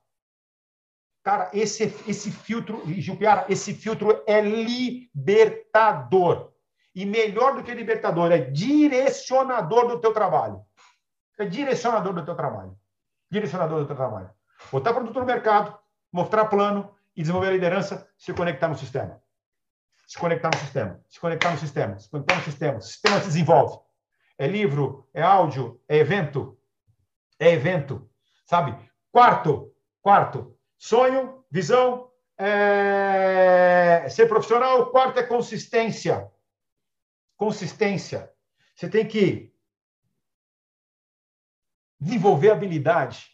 Cara, esse, esse filtro, Gilpiara, esse filtro é libertador. E melhor do que libertador, é direcionador do teu trabalho. É direcionador do teu trabalho. Direcionador do teu trabalho. Botar produto no mercado, mostrar plano e desenvolver a liderança, se conectar no sistema. Se conectar no sistema, se conectar no sistema, se conectar no sistema. O sistema se desenvolve. É livro, é áudio, é evento, é evento, sabe? Quarto, quarto, sonho, visão, é... ser profissional. Quarto é consistência. Consistência. Você tem que desenvolver habilidade.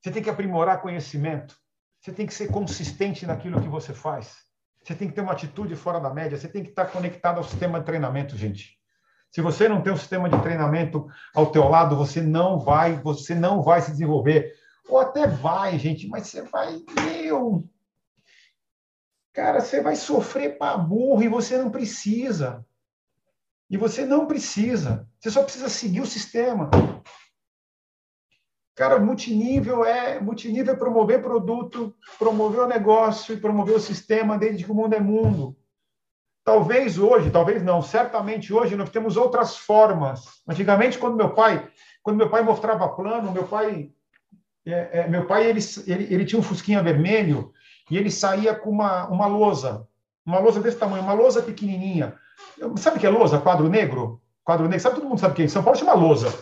Você tem que aprimorar conhecimento. Você tem que ser consistente naquilo que você faz. Você tem que ter uma atitude fora da média. Você tem que estar conectado ao sistema de treinamento, gente. Se você não tem um sistema de treinamento ao teu lado, você não vai, você não vai se desenvolver. Ou até vai, gente, mas você vai, meu, cara, você vai sofrer para burro e você não precisa. E você não precisa. Você só precisa seguir o sistema. Cara, multinível é multinível é promover produto, promover o negócio e promover o sistema desde que o mundo é mundo. Talvez hoje, talvez não, certamente hoje nós temos outras formas. Antigamente, quando meu pai, quando meu pai mostrava plano, meu pai, é, é, meu pai ele, ele, ele tinha um fusquinha vermelho e ele saía com uma, uma lousa, uma lousa desse tamanho, uma lousa pequenininha. Sabe o que é lousa? Quadro negro? Quadro negro. Sabe todo mundo sabe o que é? São Paulo chama lousa.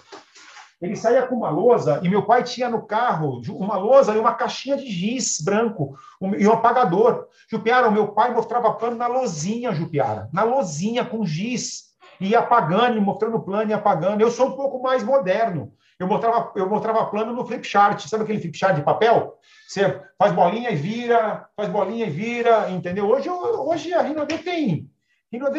Ele saía com uma lousa e meu pai tinha no carro uma lousa e uma caixinha de giz branco um, e um apagador. Jupiara, o meu pai mostrava plano na lozinha, Jupiara, na lozinha com giz. E apagando, e mostrando plano e apagando. Eu sou um pouco mais moderno. Eu mostrava, eu mostrava plano no flip chart. Sabe aquele flip chart de papel? Você faz bolinha e vira, faz bolinha e vira, entendeu? Hoje, hoje a Rinode tem,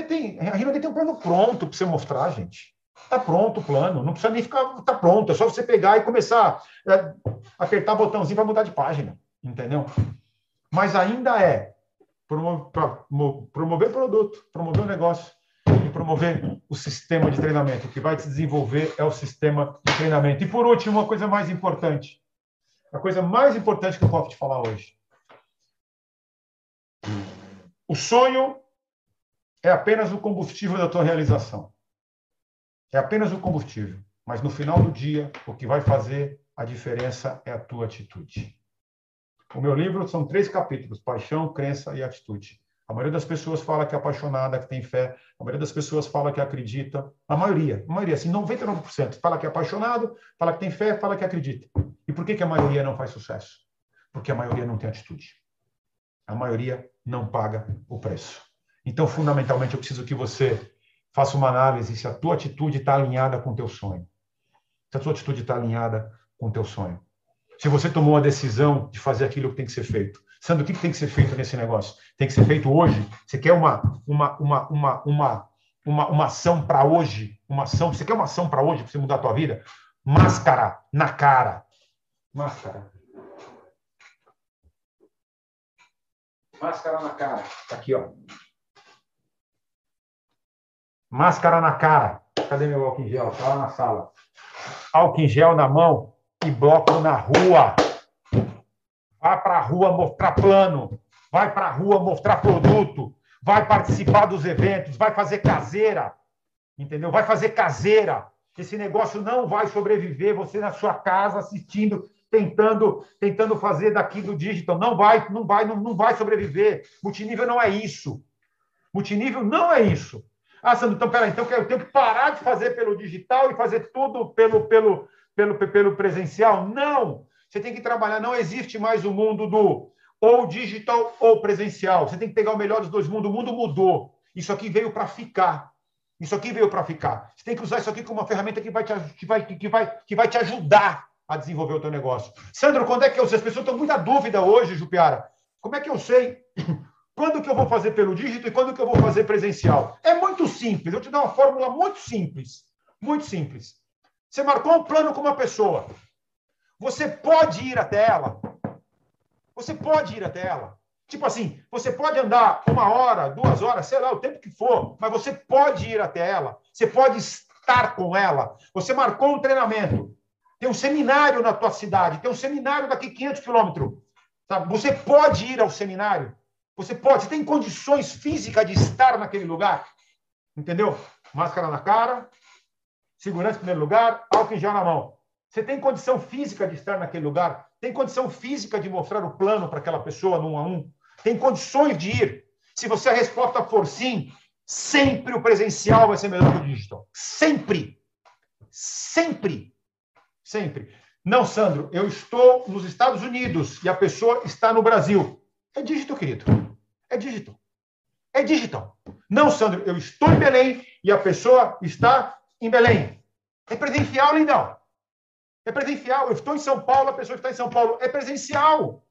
tem, a Rinode tem um plano pronto para você mostrar, gente. Está pronto o plano, não precisa nem ficar. Está pronto, é só você pegar e começar a apertar botãozinho para mudar de página, entendeu? Mas ainda é promover produto, promover o negócio e promover o sistema de treinamento. O que vai te desenvolver é o sistema de treinamento. E por último, uma coisa mais importante. A coisa mais importante que eu posso te falar hoje. O sonho é apenas o combustível da tua realização é apenas o combustível, mas no final do dia, o que vai fazer a diferença é a tua atitude. O meu livro são três capítulos: paixão, crença e atitude. A maioria das pessoas fala que é apaixonada, que tem fé. A maioria das pessoas fala que acredita. A maioria, a maioria, assim, 99%, fala que é apaixonado, fala que tem fé, fala que acredita. E por que, que a maioria não faz sucesso? Porque a maioria não tem atitude. A maioria não paga o preço. Então, fundamentalmente, eu preciso que você Faça uma análise se a tua atitude está alinhada com o teu sonho. Se a tua atitude está alinhada com o teu sonho. Se você tomou a decisão de fazer aquilo que tem que ser feito. Sandro, o que tem que ser feito nesse negócio? Tem que ser feito hoje? Você quer uma, uma, uma, uma, uma, uma, uma ação para hoje? Uma ação? Você quer uma ação para hoje para você mudar a tua vida? Máscara na cara. Máscara. Máscara na cara. Tá aqui, ó. Máscara na cara. Cadê meu álcool em gel? Está lá na sala. Álcool em gel na mão e bloco na rua. Vai para a rua mostrar plano. Vai para a rua mostrar produto. Vai participar dos eventos. Vai fazer caseira. Entendeu? Vai fazer caseira. Esse negócio não vai sobreviver. Você na sua casa assistindo tentando tentando fazer daqui do digital. Não vai, não vai, não, não vai sobreviver. Multinível não é isso. Multinível não é isso. Ah, Sandro, então peraí, então eu tenho que parar de fazer pelo digital e fazer tudo pelo, pelo, pelo, pelo presencial? Não! Você tem que trabalhar, não existe mais o mundo do ou digital ou presencial. Você tem que pegar o melhor dos dois mundos. O mundo mudou. Isso aqui veio para ficar. Isso aqui veio para ficar. Você tem que usar isso aqui como uma ferramenta que vai te, que vai, que vai, que vai te ajudar a desenvolver o teu negócio. Sandro, quando é que eu sei? As pessoas estão com muita dúvida hoje, Jupiara. Como é que eu sei quando que eu vou fazer pelo dígito e quando que eu vou fazer presencial? É muito simples. Eu te dou uma fórmula muito simples. Muito simples. Você marcou um plano com uma pessoa. Você pode ir até ela. Você pode ir até ela. Tipo assim, você pode andar uma hora, duas horas, sei lá, o tempo que for, mas você pode ir até ela. Você pode estar com ela. Você marcou um treinamento. Tem um seminário na tua cidade, tem um seminário daqui 500 quilômetros. Você pode ir ao seminário. Você pode, você tem condições físicas de estar naquele lugar. Entendeu? Máscara na cara, segurança em primeiro lugar, álcool em gel na mão. Você tem condição física de estar naquele lugar? Tem condição física de mostrar o plano para aquela pessoa no um a um? Tem condições de ir? Se você a resposta for sim, sempre o presencial vai ser melhor que o digital. Sempre. Sempre. Sempre. Não, Sandro, eu estou nos Estados Unidos e a pessoa está no Brasil. É digital, querido. É digital. É digital. Não, Sandro, eu estou em Belém e a pessoa está em Belém. É presencial, lindão. É presencial. Eu estou em São Paulo, a pessoa está em São Paulo. É presencial.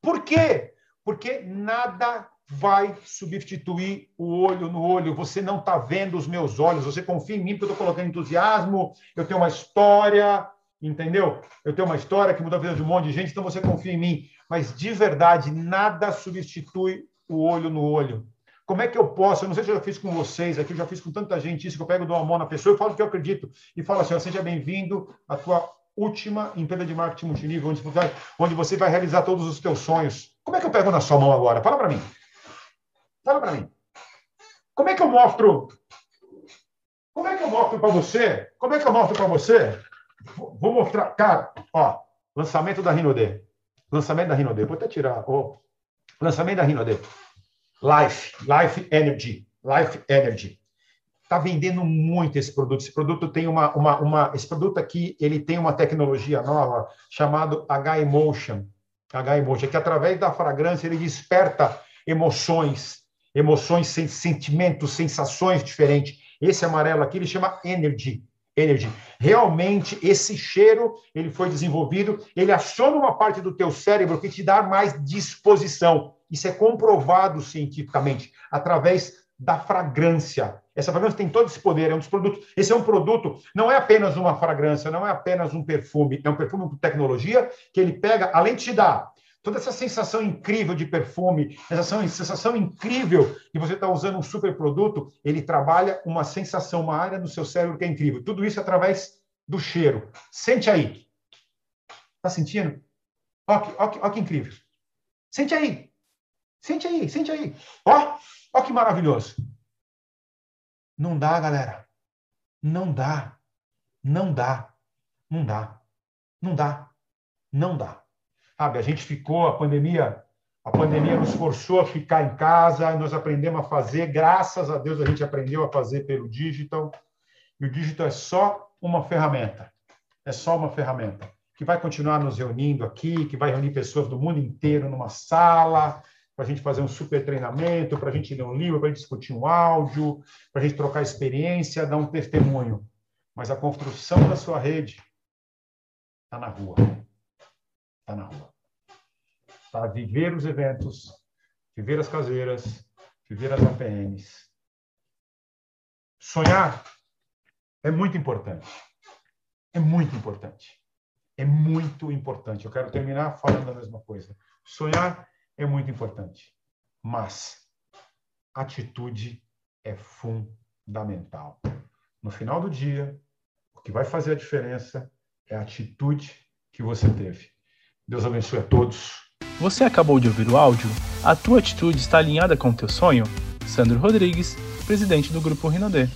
Por quê? Porque nada vai substituir o olho no olho. Você não está vendo os meus olhos. Você confia em mim porque eu estou colocando entusiasmo. Eu tenho uma história, entendeu? Eu tenho uma história que mudou a vida de um monte de gente, então você confia em mim. Mas de verdade, nada substitui o olho no olho. Como é que eu posso? Eu não sei se eu já fiz com vocês aqui, eu já fiz com tanta gente isso, que eu pego uma mão na pessoa, eu falo o que eu acredito e falo assim: seja bem-vindo à tua última empresa de marketing multinível, onde, onde você vai realizar todos os teus sonhos. Como é que eu pego na sua mão agora? Fala para mim. Fala para mim. Como é que eu mostro? Como é que eu mostro para você? Como é que eu mostro para você? Vou mostrar, cara, ó, lançamento da Rinode. Lançamento da Rinode. Vou até tirar, ó. Lançamento da Rinode. Life, Life Energy, Life Energy. Está vendendo muito esse produto. Esse produto tem uma, uma, uma, esse produto aqui, ele tem uma tecnologia nova chamado H-Emotion. H-Emotion, que através da fragrância ele desperta emoções, emoções, sentimentos, sensações diferentes. Esse amarelo aqui ele chama Energy. Energy. Realmente esse cheiro ele foi desenvolvido, ele aciona uma parte do teu cérebro que te dá mais disposição. Isso é comprovado cientificamente através da fragrância. Essa fragrância tem todo esse poder, é um dos produtos. Esse é um produto, não é apenas uma fragrância, não é apenas um perfume, é um perfume com tecnologia que ele pega, além de te dar toda essa sensação incrível de perfume, essa sensação incrível que você está usando um super produto, ele trabalha uma sensação, uma área no seu cérebro que é incrível. Tudo isso através do cheiro. Sente aí. Está sentindo? Olha que, olha, que, olha que incrível. Sente aí. Sente aí, sente aí. Ó, ó que maravilhoso. Não dá, galera. Não dá. Não dá. Não dá. Não dá. Não dá. Sabe, a gente ficou, a pandemia, a pandemia nos forçou a ficar em casa, nós aprendemos a fazer, graças a Deus a gente aprendeu a fazer pelo digital. E o digital é só uma ferramenta. É só uma ferramenta que vai continuar nos reunindo aqui, que vai reunir pessoas do mundo inteiro numa sala, para a gente fazer um super treinamento, para a gente ler um livro, para discutir um áudio, para a gente trocar experiência, dar um testemunho. Mas a construção da sua rede está na rua. Está na rua. Está viver os eventos, viver as caseiras, viver as APMs. Sonhar é muito importante. É muito importante. É muito importante. Eu quero terminar falando a mesma coisa. Sonhar é muito importante. Mas atitude é fundamental. No final do dia, o que vai fazer a diferença é a atitude que você teve. Deus abençoe a todos. Você acabou de ouvir o áudio? A tua atitude está alinhada com o teu sonho? Sandro Rodrigues, presidente do Grupo Rinodê.